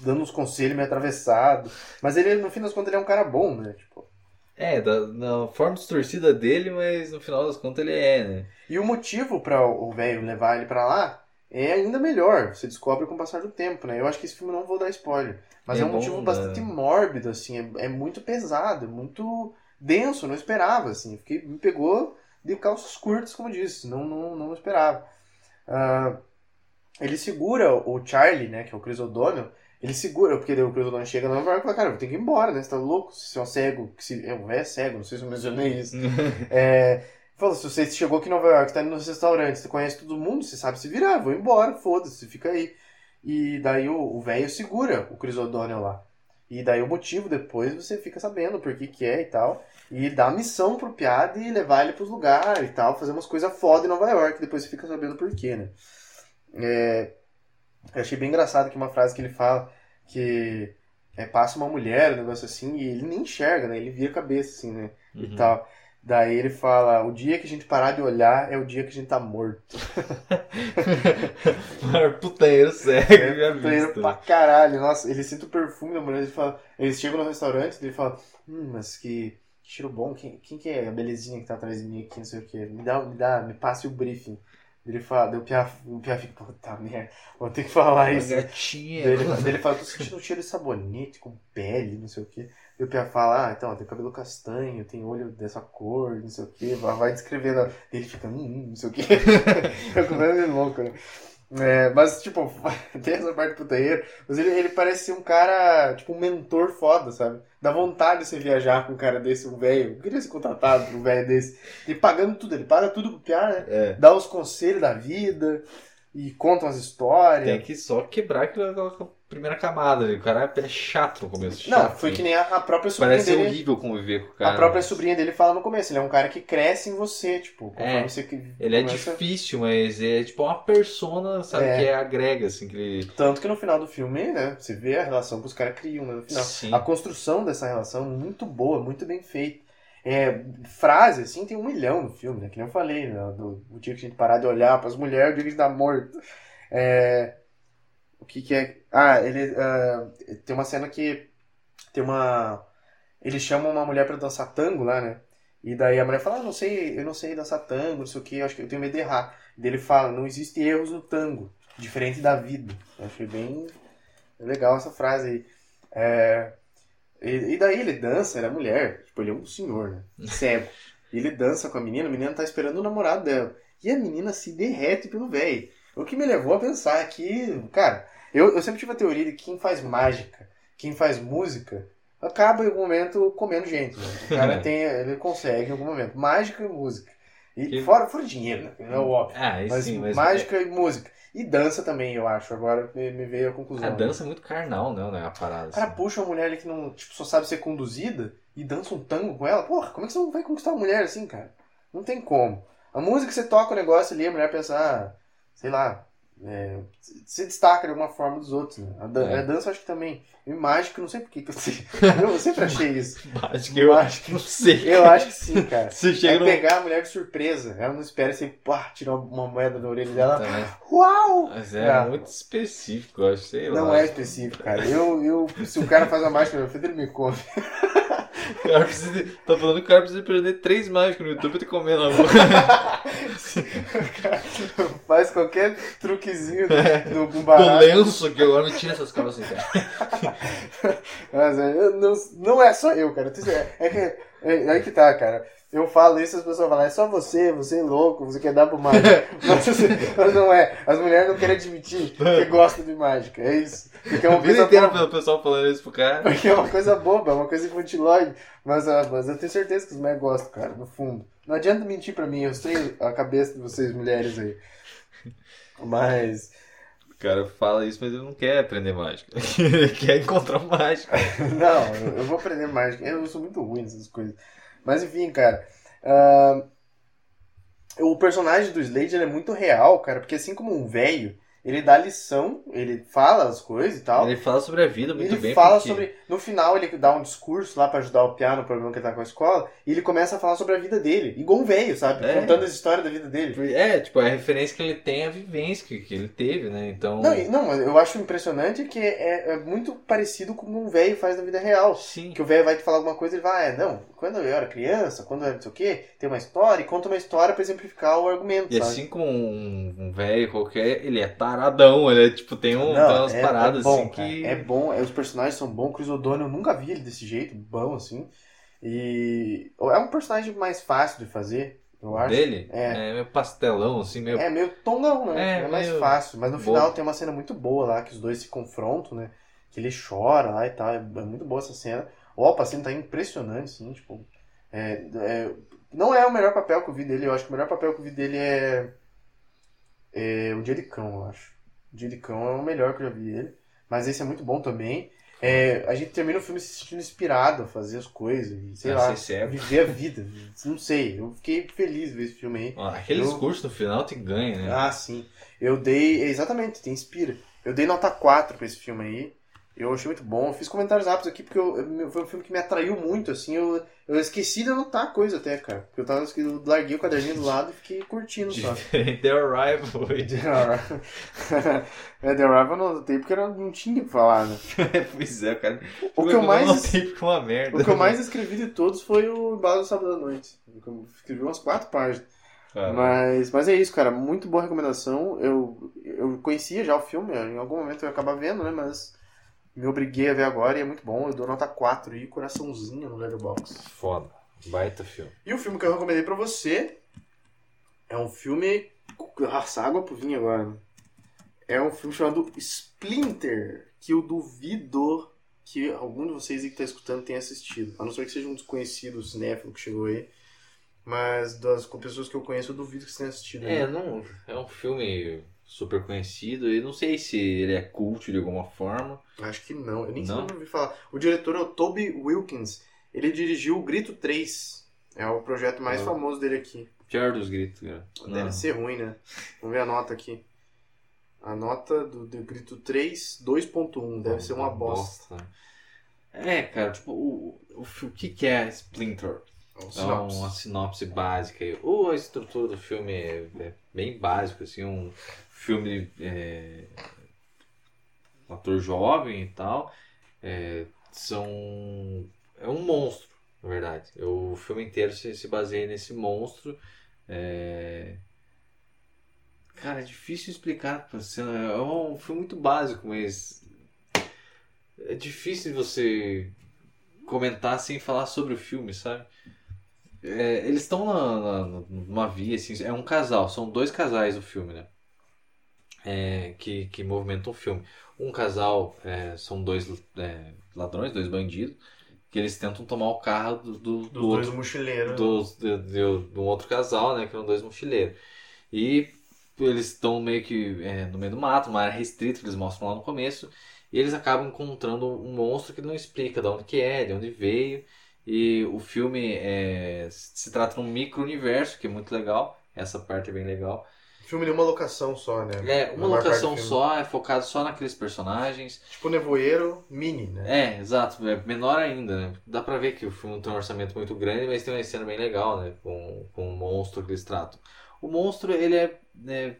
dando uns conselhos meio atravessados. Mas ele, no fim das contas, ele é um cara bom, né? Tipo, É, da, na forma distorcida dele, mas no final das contas ele é, né? E o motivo para o velho levar ele pra lá é ainda melhor. Você descobre com o passar do tempo, né? Eu acho que esse filme não vou dar spoiler. Mas É é, um bom, motivo né? bastante mórbido, assim. É, é muito pesado, é muito denso. Não esperava, assim. Fiquei, me pegou de calças curtas, como disse. Não, não, não esperava. Ah, ele segura o Charlie, né? Que é o Chris O'Donnell. Ele segura, porque daí o O'Donnell chega na Nova York e fala, cara, eu tenho que ir embora, né? Você tá louco? Se você é um cego, que se... é um velho cego, não sei se eu mencionei isso. É, falou, se você chegou aqui em Nova York, tá indo nos restaurantes, você conhece todo mundo, você sabe se virar, vou embora, foda-se, fica aí. E daí o velho segura o Chris O'Donnell lá. E daí o motivo depois você fica sabendo por que que é e tal. E dá a missão pro Piada e levar ele pros lugares e tal, fazer umas coisas foda em Nova York, depois você fica sabendo por quê, né? É, eu achei bem engraçado que uma frase que ele fala que é, passa uma mulher, um negócio assim, e ele nem enxerga, né? Ele vira a cabeça, assim, né? E Uhum. tal. Daí ele fala, o dia que a gente parar de olhar é o dia que a gente tá morto. Putanheiro cego, já Puteiro pra caralho. Nossa, ele sente o perfume da mulher, ele fala. Eles chegam no restaurante e ele fala, hum, mas que, que cheiro bom, quem, quem que é a belezinha que tá atrás de mim aqui, não sei o que. Me dá, me dá, me passe o briefing. Ele fala, o Pia, o Pia fica, puta merda, vou ter que falar isso. gatinha. Daí ele, daí ele fala, tô sentindo um cheiro de sabonete, com pele, não sei o que. E o Pia fala, ah, então, tem cabelo castanho, tem olho dessa cor, não sei o que. Vai vai descrevendo. Ele fica, hum, hum, não sei o que. é completamente louco, né? É, mas, tipo, tem essa parte putanheira, mas ele, ele parece ser um cara, tipo, um mentor foda, sabe? Dá vontade de você viajar com um cara desse, um velho. Queria ser contratado por um velho desse. Ele pagando tudo, ele paga tudo pro Pia, né? É. Dá os conselhos da vida e conta umas histórias. Tem que só quebrar aquela, aquela primeira camada. O cara é chato no começo. Não, chato. foi que nem a, a própria sobrinha Parece dele. horrível conviver com o cara. A própria sobrinha dele fala no começo, ele é um cara que cresce em você, tipo, É, você Ele é começa- difícil, mas é tipo uma persona, sabe, É. que é agrega, assim, que ele... Tanto que no final do filme, né, você vê a relação que os caras criam, né, no final. Sim. A construção dessa relação é muito boa, muito bem feita. É, frase, assim, tem um milhão no filme, né, que nem eu falei, né, do, o dia que a gente parar de olhar pras mulheres, o dia que a gente tá morto. É, o que que é... Ah, ele... ah, tem uma cena que tem uma... Eles chamam uma mulher pra dançar tango lá, né? E daí a mulher fala, ah, não sei, eu não sei dançar tango, não sei o que, acho que eu tenho medo de errar. E daí ele fala, não existe erros no tango, diferente da vida. Eu achei bem legal essa frase aí. É, e, e daí ele dança, era mulher, tipo, ele é um senhor, né? Cego. E ele dança com a menina, a menina tá esperando o namorado dela. E a menina se derrete pelo velho. O que me levou a pensar que, cara, eu, eu sempre tive a teoria de que quem faz mágica, quem faz música, acaba em algum momento comendo gente. Né? O cara tem, ele consegue em algum momento. Mágica e música. E Que- fora, fora dinheiro, né? É o óbvio. Ah, Mas, sim, mas... mágica e música. E dança também, eu acho. Agora me, veio a conclusão. A dança é muito carnal, não, né? A parada. O cara assim. puxa uma mulher ali que não, tipo, só sabe ser conduzida e dança um tango com ela. Porra, como é que você não vai conquistar uma mulher assim, cara? Não tem como. A música você toca o negócio ali, a mulher pensa, ah, sei lá, é, se destaca de alguma forma dos outros. Né? A, dan- É. a dança eu acho que também. E mágica, não sei por que que eu. Eu sempre achei isso. Mágica, eu Mágica. não sei. Eu acho que sim, cara. É chega no... pegar a mulher de surpresa. Ela não espera você pá, tirar uma moeda da orelha dela. Também. Uau! Mas é Ah. muito específico, eu acho, sei Não lá. é específico, cara. Eu, eu, se o cara faz uma mágica no meu filho, ele me come. O cara precisa... Tá falando que o cara precisa aprender três mágicas no YouTube te comer na boca. Faz qualquer truquezinho É. no Com barato. lenço aqui, agora me tira essas calças aí, cara. Mas é, não, não é só eu, cara. É, é que, é, é aí que tá, cara. Eu falo isso e as pessoas falam, é só você, você é louco, você quer dar pro mágico. mas, mas não é. As mulheres não querem admitir que gostam de mágica. É isso. Porque é uma coisa inteira boba. o pessoal falando isso pro cara. Porque é uma coisa boba, é uma coisa infantiloide. Mas, ah, mas eu tenho certeza que os mulheres gostam, cara, no fundo. Não adianta mentir pra mim, eu sei a cabeça de vocês, mulheres aí. Mas. cara fala isso, mas ele não quer aprender mágica. ele quer encontrar mágico. Não, eu, vou aprender mágica. Eu sou muito ruim nessas coisas. Mas enfim, cara. ah, o personagem do Slade é muito real, cara, porque assim como um velho, ele dá lição, ele fala as coisas e tal. Ele fala sobre a vida muito Ele bem. fala porque- sobre. No final, ele dá um discurso lá pra ajudar o Piá no problema que ele tá com a escola. E ele começa a falar sobre a vida dele. Igual um velho, sabe? É. Contando as histórias da vida dele. É, tipo, é a referência que ele tem à vivência que, que ele teve, né? Então. Não, não, eu acho impressionante que é, é muito parecido com um velho faz na vida real. Sim. Que o velho vai te falar alguma coisa e ele vai, ah, é, não, quando eu era criança, quando eu era não sei o quê, tem uma história e conta uma história pra exemplificar o argumento, E sabe? assim como um um velho qualquer, ele é taradão, ele é tipo, tem, um, tem Não, umas é, paradas é bom, assim cara, que. É bom, é, os personagens são bons. Chris O'Donnell, eu nunca vi ele desse jeito, bom assim. E é um personagem mais fácil de fazer, eu acho. dele É. é meio pastelão, assim, meio. É meio tongão, né? É, É, mais meio fácil. Mas no bobo. final tem uma cena muito boa lá, que os dois se confrontam, né? Que ele chora lá e tal. É, é muito boa essa cena. O Al Pacino tá impressionante, assim, tipo... é- é- não é o melhor papel que eu vi dele. Eu acho que o melhor papel que eu vi dele é... É o Dia de Cão, eu acho. O Dia de Cão é o melhor que eu já vi dele. Mas esse é muito bom também. É, a gente termina o filme se sentindo inspirado a fazer as coisas. E, sei a lá, ser cego. viver a vida. Não sei. Eu fiquei feliz ver esse filme aí. Ó, aquele Eu- discurso no final te ganha, né? Ah, sim. Eu dei. Exatamente, te inspira. Eu dei nota 4 pra esse filme aí. Eu achei muito bom. Eu fiz comentários rápidos aqui porque eu- eu- foi um filme que me atraiu muito, assim. Eu, eu esqueci de anotar coisa até, cara. Porque eu, tava, eu larguei o caderninho do lado e fiquei curtindo só. The Arrival. The Arrival. é, The Arrival eu não anotei porque eu não tinha o que falar, né? pois é, cara. O que eu mais- porque uma merda. O que eu mais escrevi de todos foi o Embalo do Sábado à Noite. Eu escrevi umas quatro páginas. Mas, mas é isso, cara. Muito boa recomendação. Eu, eu conhecia já o filme, em algum momento eu ia acabar vendo, né? Mas me obriguei a ver agora e é muito bom. Eu dou nota 4 e coraçãozinho no Letterboxd. Foda. Baita filme. E o filme que eu recomendei pra você é um filme. Nossa, água pro vinho agora. né? É um filme chamado Splinter, que eu duvido que algum de vocês aí que tá escutando tenha assistido. A não ser que seja um desconhecido cinéfilo que chegou aí. Mas das pessoas que eu conheço, eu duvido que você tenha assistido. É, né? não, é um filme super conhecido e não sei se ele é cult de alguma forma. Acho que não. Eu nem Não? sei ouvi falar. O diretor é o Toby Wilkins. Ele dirigiu o Grito 3. É o projeto mais Ah. famoso dele aqui. Pior dos gritos, cara. Deve Não. ser ruim, né? Vamos ver a nota aqui. A nota do, do Grito 3, 2.1. Deve ser uma bosta. É, cara, tipo, o, o, o que, que é Splinter? É um É sinopse. uma sinopse básica. Ou a estrutura do filme é, é bem básico, assim, um filme. É, um ator jovem e tal. É, são. É um monstro, na verdade. O filme inteiro se, se baseia nesse monstro. É, Cara, é difícil explicar né? É um filme muito básico, mas. É difícil você comentar sem falar sobre o filme, sabe? É, eles estão numa via, assim, é um casal, são dois casais o filme, né? É, que, que movimentam o filme. Um casal é, são dois é, ladrões, dois bandidos, que eles tentam tomar o carro do, do, do Dos outro dois mochileiros. dos, de, de- de um outro casal, né? Que eram dois mochileiros. E eles estão meio que é, no meio do mato, uma área restrita que eles mostram lá no começo. E eles acabam encontrando um monstro que não explica de onde que é, de onde veio. E o filme é, se trata de um micro-universo, que é muito legal. Essa parte é bem legal. Filme de uma locação só, né? É, uma locação só, é focado só naqueles personagens. Tipo Nevoeiro Mini, né? É, exato, é menor ainda, né? Dá pra ver que o filme tem um orçamento muito grande, mas tem uma cena bem legal, né? Com, com o monstro que eles tratam. O monstro, ele é, é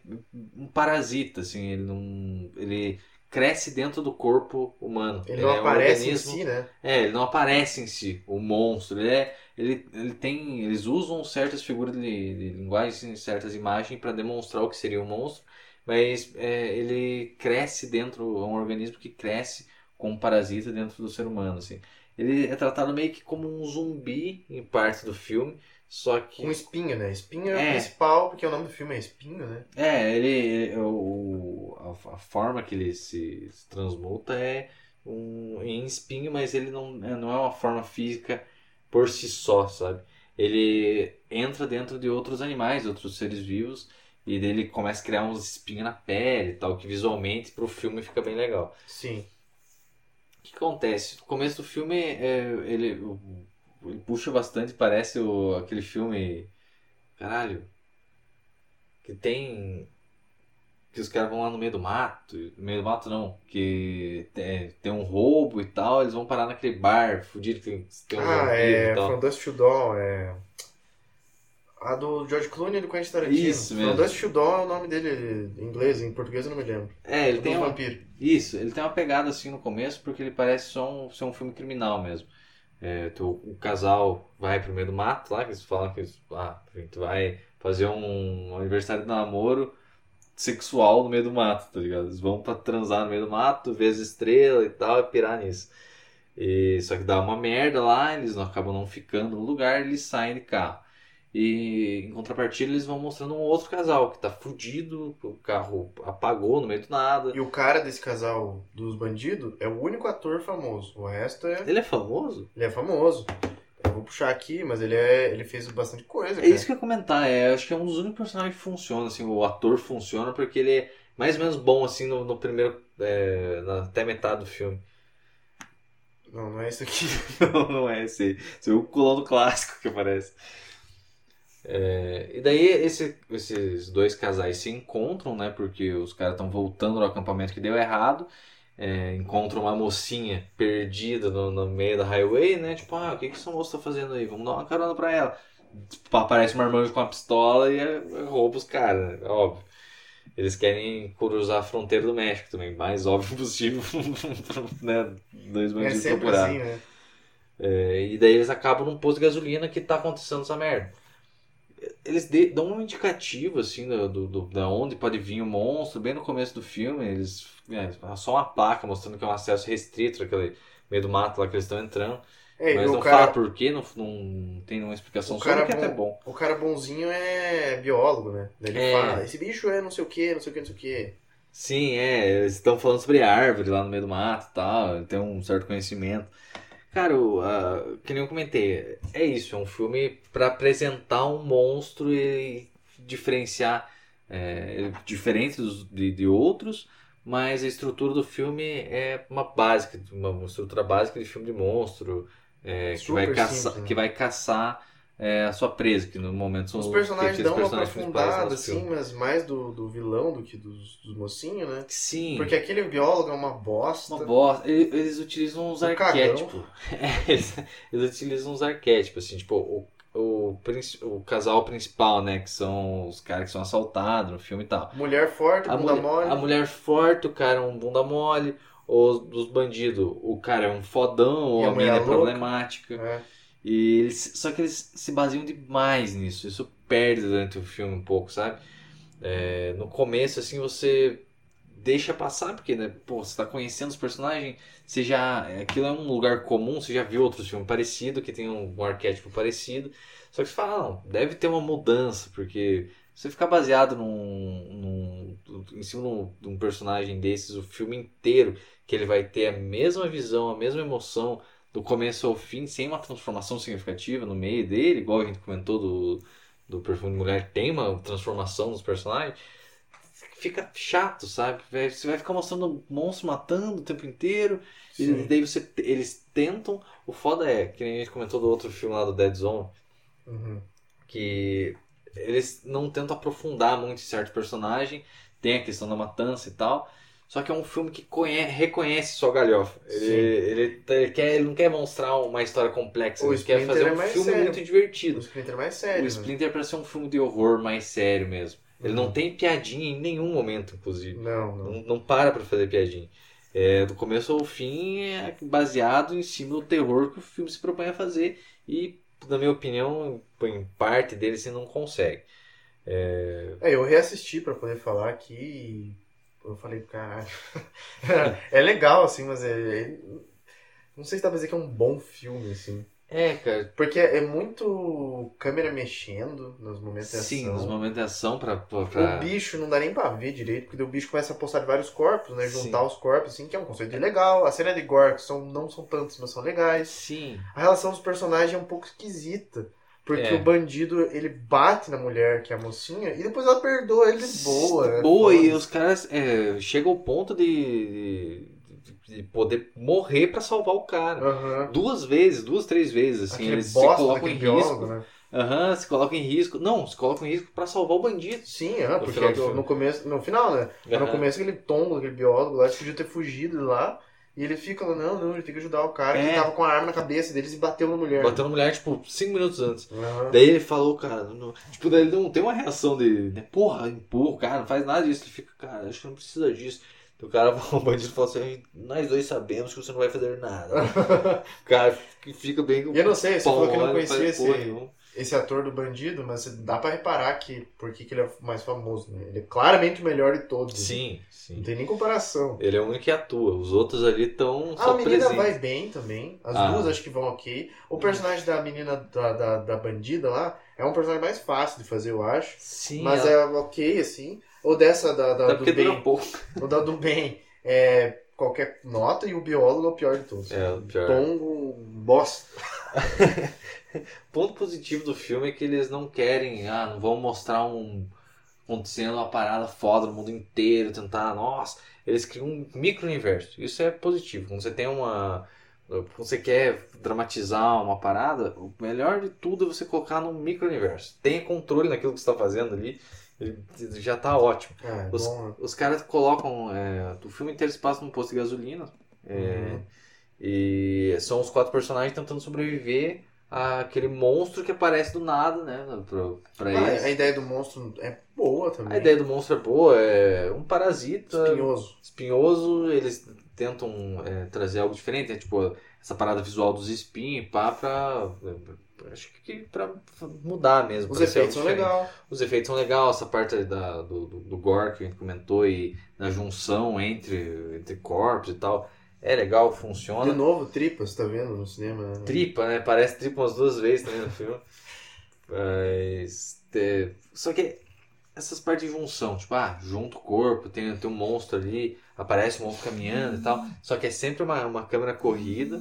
um parasita, assim, ele não... Ele cresce dentro do corpo humano. Ele não é um aparece em organismo- si, né? É, ele não aparece em si, o monstro. Ele é, ele, ele tem, eles usam certas figuras de, de linguagem, certas imagens para demonstrar o que seria um monstro, mas é, ele cresce dentro, é um organismo que cresce como um parasita dentro do ser humano, assim. Ele é tratado meio que como um zumbi em parte do filme, só que Com espinho, né? Espinho é, É. o principal, porque o nome do filme é Espinho, né? É, ele, ele- o, a, a forma que ele se, se transmuta é um, em espinho, mas ele não, é- não é uma forma física por si só, sabe? Ele entra dentro de outros animais, outros seres vivos, E daí ele começa a criar uns espinhos na pele e tal, que visualmente pro filme fica bem legal. Sim. O que acontece? No começo do filme, é, ele, o- ele puxa bastante, parece o, aquele filme. Caralho. Que tem. Que os caras vão lá no meio do mato. No meio do mato não. Que tem, tem um roubo e tal. Eles vão parar naquele bar fudido que tem, tem um ah, é e tal. From Dust to Dawn, é... A do George Clooney e do Quentin Tarantino. Isso mesmo. Dust to Dawn é o nome dele em inglês, em português eu não me lembro. É, ele tem uma, vampiro. Isso, ele tem uma pegada assim no começo porque ele parece só um, ser um filme criminal mesmo. É, tu- o casal vai pro meio do mato lá, que eles falam que ah, tu vai fazer um aniversário de namoro sexual no meio do mato, tá ligado? Eles vão pra transar no meio do mato, ver as estrelas e tal, e pirar nisso. E, só que dá uma merda lá, eles não acabam não ficando no lugar, eles saem de carro. E em contrapartida eles vão mostrando um outro casal que tá fudido, o carro apagou no meio do nada. E o cara desse casal dos bandidos é o único ator famoso. O resto é. Ele é famoso? Ele é famoso. Eu vou puxar aqui, mas ele é. ele fez bastante coisa. É cara. isso que eu ia comentar, é, acho que é um dos únicos personagens que funciona, assim, o ator funciona porque ele é mais ou menos bom, assim, no, no primeiro, é, na, até metade do filme. Não, não é isso aqui. não, não é esse, esse é o culão do clássico que aparece. É, e daí esse- esses dois casais se encontram, né, porque os caras estão voltando no acampamento que deu errado, é, encontram uma mocinha perdida no, no meio da highway, né, tipo, ah, o que que essa moça tá fazendo aí? Vamos dar uma carona pra ela. Tipo, Aparece uma irmã com uma pistola e é, rouba os caras, né? óbvio. Eles querem cruzar a fronteira do México também, mais óbvio possível, né? Dois É bandidos sempre procurados. assim, né? É, e daí eles acabam num posto de gasolina que tá acontecendo essa merda. Eles de- dão um indicativo, assim, do, do, da onde pode vir o monstro, bem no começo do filme. Eles. É, só uma placa mostrando que é um acesso restrito naquele meio do mato lá que eles estão entrando. É, mas o não cara, fala por quê, não, não tem nenhuma explicação o sobre, cara que é até bom. O cara bonzinho é biólogo, né? Daí ele É. fala, esse bicho é não sei o que, não sei o que, não sei o que. Sim, é, eles estão falando sobre árvore lá no meio do mato e tal, ele tem um certo conhecimento. Cara, a- que nem eu comentei, é isso, é um filme pra apresentar um monstro e diferenciar, é, diferente dos, de, de outros, mas a estrutura do filme é uma básica, uma, estrutura básica de filme de monstro, é, que, vai caçar, simples, né? que vai caçar é, a sua presa, que no momento são Os personagens dão uma aprofundada, assim, mas mais do, do vilão do que dos, dos mocinhos, né? Sim. Porque aquele biólogo é uma bosta. Uma bosta. Eles, eles utilizam uns arquétipos. É, eles, eles utilizam uns arquétipos, assim, tipo, o, o, o casal principal, né? Que são os caras que são assaltados no filme e tal. Mulher forte, A, bunda mulher, mole. a mulher forte, o cara é um bunda mole. Os dos bandidos, o cara é um fodão, ou a a mina é louca. problemática. É. E eles, só que eles se baseiam demais nisso. Isso perde durante o filme um pouco, sabe? É, no começo, assim, você deixa passar, porque, né, pô, você tá conhecendo os personagens, você já. Aquilo é um lugar comum, você já viu outros filmes parecidos, que tem um, um arquétipo parecido. Só que você fala, não, deve ter uma mudança, porque você ficar baseado num, num, em cima de um, de um personagem desses o filme inteiro, que ele vai ter a mesma visão, a mesma emoção do começo ao fim, sem uma transformação significativa no meio dele, igual a gente comentou do, do Perfume de Mulher, tem uma transformação nos personagens, fica chato, sabe? Você vai ficar mostrando monstro matando o tempo inteiro, e Sim. daí você, eles tentam. O foda é, que nem a gente comentou do outro filme lá do Dead Zone, Uhum. que eles não tentam aprofundar muito certo personagem, tem a questão da matança e tal. Só que é um filme que conhe- reconhece sua galhofa. Ele, ele, tá- ele quer, ele não quer mostrar uma história complexa, O ele quer Splinter fazer é um mais filme sério. muito divertido. O Splinter é mais sério. O né? Splinter é pra ser um filme de horror mais sério mesmo. Ele Uhum. não tem piadinha em nenhum momento, inclusive. Não, não. Não, não para pra fazer piadinha. É, do começo ao fim é baseado em cima do terror que o filme se propõe a fazer e, na minha opinião, em parte dele você não consegue. É, eu reassisti pra poder falar aqui e eu falei, caralho. é legal, assim, mas é, é- Não sei se dá pra dizer que é um bom filme, assim. É, cara. Porque é muito câmera mexendo nos momentos de Sim, ação. nos momentos de ação pra. pra, O bicho não dá nem pra ver direito, porque o bicho começa a postar de vários corpos, né? Juntar Sim. os corpos, assim, que é um conceito legal. A cena de gore, que são, não são tantos, mas são legais. Sim. A relação dos personagens é um pouco esquisita. Porque É. o bandido, ele bate na mulher, que é a mocinha, e depois ela perdoa ele de boa, né? Boa, e Foda-se. os caras é, chegam ao ponto de, de, de poder morrer pra salvar o cara. Aham. Duas vezes, duas, três vezes, assim, Aquele eles se colocam em daquele risco. biólogo, né? Aham, se colocam em risco. Não, se colocam em risco pra salvar o bandido. Sim, No porque no, no começo, no final, né? Mas no começo aquele tombo, aquele biólogo lá, eles podiam ter fugido de lá, e ele fica lá, não, não, ele tem que ajudar o cara É. que tava com a arma na cabeça deles e bateu na mulher. Bateu na mulher, tipo, cinco minutos antes. Aham. Daí ele falou, cara, não- tipo, daí ele não tem uma reação de, né, porra, empurra, cara, não faz nada disso. Ele fica, cara, acho que não precisa disso. Então o cara, o bandido fala assim, nós dois sabemos que você não vai fazer nada. o cara fica bem E eu não sei, você falou que não conhecia esse, porra. Esse ator do bandido, mas dá pra reparar que por que, que ele é mais famoso, né? Ele é claramente o melhor de todos. Sim, Não sim. tem nem comparação. Ele é o único que atua. Os outros ali estão A só menina presentes. vai bem também. As Ah. duas acho que vão ok. O personagem da menina da, da, da bandida lá é um personagem mais fácil de fazer, eu acho. Sim, mas ela- é ok, assim. Ou dessa da, da do bem. pouco. O da do bem é qualquer nota e o biólogo é o pior de todos. É, o pior. Tongo, bosta. ponto positivo do filme é que eles não querem, ah, não vão mostrar um acontecendo uma parada foda no mundo inteiro, tentar, nossa, eles criam um micro-universo. Isso é positivo. Quando você tem uma quando você quer dramatizar uma parada, o melhor de tudo é você colocar num micro-universo. Tenha controle naquilo que você está fazendo ali, já tá ótimo. É, Os, bom, os caras colocam. É, o filme inteiro se passa num posto de gasolina. é, Uhum. E são os quatro personagens tentando sobreviver àquele monstro que aparece do nada, né? Pra, pra Ah, eles. a ideia do monstro é boa também. A ideia do monstro é boa, é um parasita Espinhoso. espinhoso, eles tentam é, trazer algo diferente, né? tipo essa parada visual dos espinhos, pá, pra. Acho que pra mudar mesmo. Os efeitos são legais. Os efeitos são legais, essa parte da, do, do, do gore que a gente comentou e da junção entre, entre corpos e tal. É legal, De funciona. novo, tripas, tá vendo no cinema? Né? Tripa, né? Parece tripa umas duas vezes também no filme. Mas. é, Só que essas partes de junção, tipo, ah, junta o corpo, tem, tem um monstro ali, aparece um monstro caminhando e tal. Só que é sempre uma, uma câmera corrida.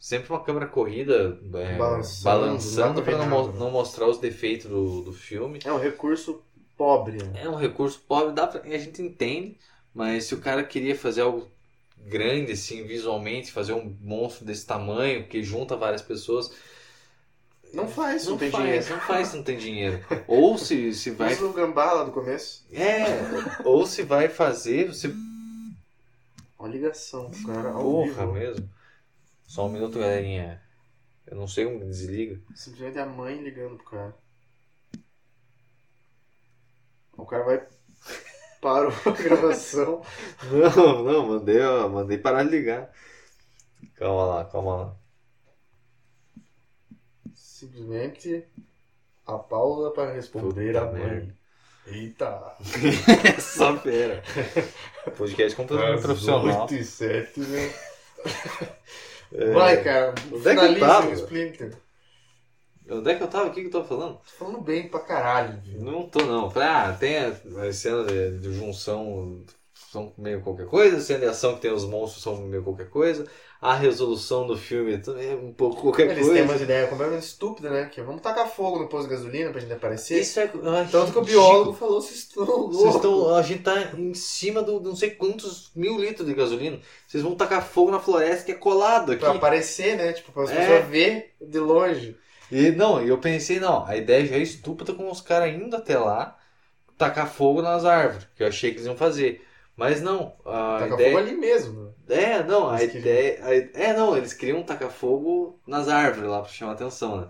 Sempre uma câmera corrida é, Balançando, balançando ver não, não mostrar os defeitos do, do filme. É um recurso pobre. Né? É um recurso pobre, dá pra, a gente entende, mas se o cara queria fazer algo grande, assim, visualmente, fazer um monstro desse tamanho, que junta várias pessoas, Não faz, não, não tem faz, dinheiro. não faz se não tem dinheiro. Ou se, se vai. Usa o gambá lá do começo. É, ou se vai fazer, você. Ó, a ligação, cara. Porra vivo. mesmo. Só um minuto, galerinha. Eu não sei como desliga. Simplesmente a mãe ligando pro cara. O cara vai. Parou a gravação. Não, não, mandei, ó, mandei parar de ligar. Calma lá, calma lá. Simplesmente a pausa para responder Puta a mãe. merda. Eita! Só pera. Podcast completamente profissional. 8 e 7, né? É. Vai, cara. Onde é que o Splinter. Onde é que eu tava? O que que eu tô falando? Tô falando bem pra caralho, viu? Não tô não. Falei, ah, tem a, a cena de, de junção são meio qualquer coisa, a cena de ação que tem os monstros são meio qualquer coisa, a resolução do filme também é um pouco qualquer Eles coisa. têm umas ideias completamente estúpidas, né? Que vamos tacar fogo no posto de gasolina pra gente aparecer. Isso é. ai, Tanto que o biólogo falou, vocês estão loucos. Vocês estão, a gente tá em cima do não sei quantos mil litros de gasolina. Vocês vão tacar fogo na floresta que é colado aqui. Pra aparecer, né? Tipo, para as É. pessoas ver de longe. E não, eu pensei, não, a ideia já é estúpida com os caras indo até lá tacar fogo nas árvores, que eu achei que eles iam fazer. Mas não, a Tacar ideia. fogo ali mesmo. né? É, não, a queriam. ideia. a- É, não, eles queriam tacar fogo nas árvores lá pra chamar atenção, né?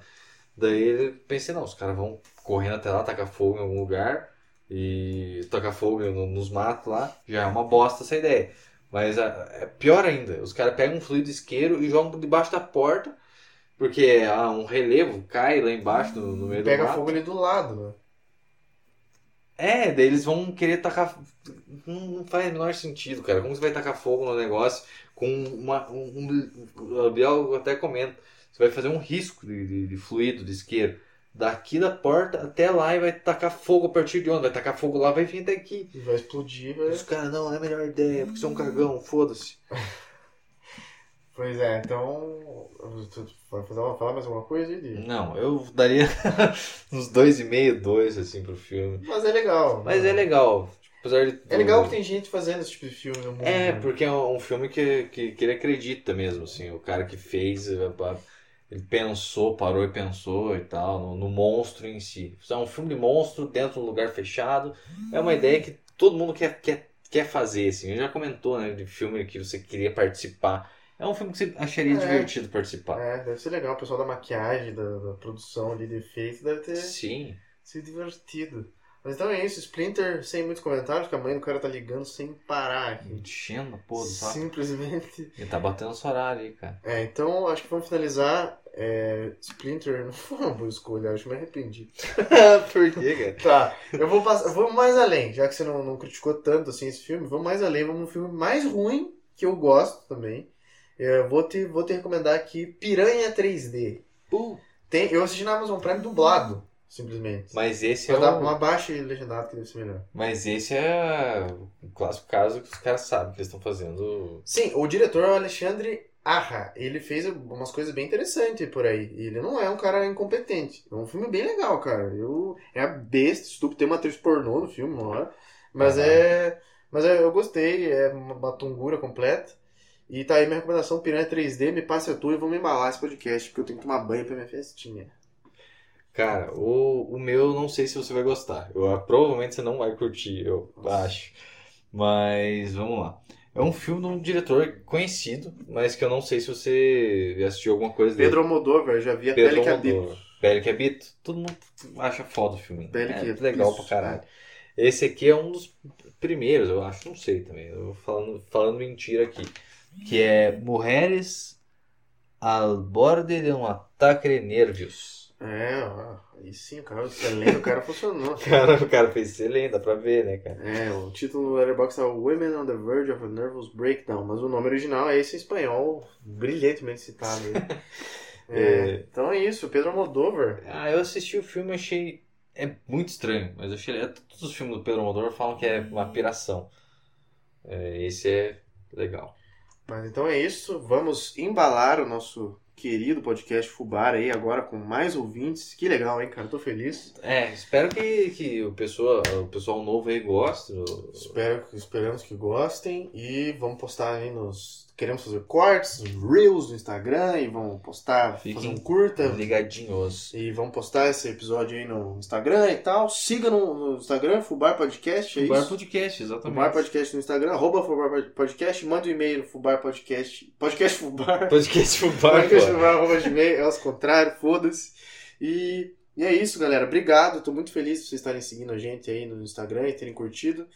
Daí eu pensei, não, os caras vão correndo até lá, tacar fogo em algum lugar e tacar fogo no- nos matos lá, já é uma bosta essa ideia. Mas a- é pior ainda, os caras pegam um fluido isqueiro e jogam debaixo da porta, porque há um relevo, cai lá embaixo no, no meio do Pega fogo ali do lado, né? É, daí eles vão querer tacar. Não, não faz o menor sentido, cara. Como você vai tacar fogo no negócio com uma. Um, um, o biólogo até comenta. Você vai fazer um risco de, de, de fluido, de isqueiro. Daqui da porta até lá e vai tacar fogo a partir de onde? Vai tacar fogo lá, vai vir até aqui. E vai explodir, vai... Os caras, não, é a melhor ideia, porque você é um cagão, foda-se. Pois é, então. Vai fazer- falar mais alguma coisa aí? Di? Não, eu daria uns dois e meio, dois, assim, pro filme. Mas é legal. Mas né? é legal. Apesar de É legal que tem gente fazendo esse tipo de filme no mundo. É, né? porque é um filme que, que, que ele acredita mesmo, assim. O cara que fez, ele pensou, parou e pensou e tal, no, no monstro em si. É um filme de monstro dentro de um lugar fechado. É uma ideia que todo mundo quer, quer, quer fazer, assim. Já comentou, né, de filme que você queria participar. É um filme que você acharia É. divertido participar. É, deve ser legal. O pessoal da maquiagem, da, da produção ali de efeitos deve ter Sim. sido divertido. Mas então é isso, Splinter sem muitos comentários, porque a mãe do cara tá ligando sem parar aqui. Enchendo a porra do saco. Simplesmente. Ele tá batendo esse horário aí, cara. É, então acho que vamos finalizar. É, Splinter não foi uma boa escolha, acho que me arrependi. Por quê, cara? Tá, eu vou passar, vamos mais além, já que você não, não criticou tanto assim esse filme, vamos mais além, vamos num filme mais ruim, que eu gosto também. Eu vou te, vou te recomendar aqui Piranha 3D. Tem, eu assisti na Amazon Prime dublado, simplesmente. Mas esse é Mas dá o... uma baixa e legendado que deve ser melhor. Mas esse é o clássico caso que os caras sabem que eles estão fazendo. Sim, o diretor é o Alexandre Arra. Ele fez umas coisas bem interessantes por aí. Ele não é um cara incompetente. É um filme bem legal, cara. Eu, é a besta, estúpido. Tem uma atriz pornô no filme, uma hora. Mas Aham. é. Mas é- eu gostei, é uma batungura completa. E tá aí minha recomendação, Piranha 3D, me passe a tua e vamos embalar esse podcast, porque eu tenho que tomar banho pra minha festinha. Cara, o, o meu eu não sei se você vai gostar. Eu, ah, provavelmente você não vai curtir, eu acho. Mas vamos lá. É um filme de um diretor conhecido, mas que eu não sei se você assistiu alguma coisa dele. Pedro Almodóvar, já vi a Pedro pele que habito. Pele que habita. Todo mundo acha foda o filme. Pele é que legal isso, pra caralho. Esse aqui é um dos primeiros, eu acho. Não sei também. Eu vou falando, falando mentira aqui. Que é Mulheres al borde de um ataque de nervios. É, ó, aí sim, o cara, excelente, o cara funcionou. Cara, o cara fez excelente, dá pra ver, né, cara? É, o título do Letterboxd é Women on the Verge of a Nervous Breakdown, mas o nome original é esse em espanhol, brilhantemente citado. É, É. Então é isso, Pedro Almodóvar. Ah, eu assisti o filme e achei. É muito estranho, mas eu achei. é, Todos os filmes do Pedro Almodóvar falam que é uma piração. É, esse é legal. Mas então é isso, vamos embalar o nosso querido podcast Fubar aí agora com mais ouvintes. Que legal, hein, cara? Tô feliz. É, espero que, que o, pessoal, o pessoal novo aí goste. Espero, esperamos que gostem e vamos postar aí nos. Queremos fazer cortes, reels no Instagram e vamos postar, Fiquem fazer um curta. Ligadinhos. E vamos postar esse episódio aí no Instagram e tal. Siga no, no Instagram, Fubar Podcast, é Bar isso? Podcast, exatamente. Fubar Podcast no Instagram, arroba Fubar Podcast, manda um e-mail no Fubar Podcast. Podcast Fubar. Podcast pro bar, Podcast. Fubar, arroba gmail, é os contrário, foda-se. E, e é isso, galera. Obrigado, tô muito feliz por vocês estarem seguindo a gente aí no Instagram e terem curtido.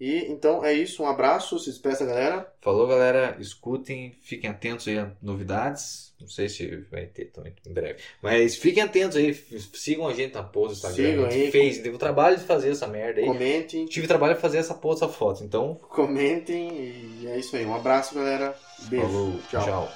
E então é isso, um abraço, se despeça, galera. Falou, galera. Escutem, fiquem atentos aí a novidades. Não sei se vai ter também em breve. Mas fiquem atentos aí, sigam a gente na pose do Instagram. Sigam aí. fez, teve o trabalho de fazer essa merda aí. Comentem, Tive trabalho de fazer essa pose, essa foto. Então, comentem e é isso aí. Um abraço, galera. Beijo. falou, Tchau. tchau.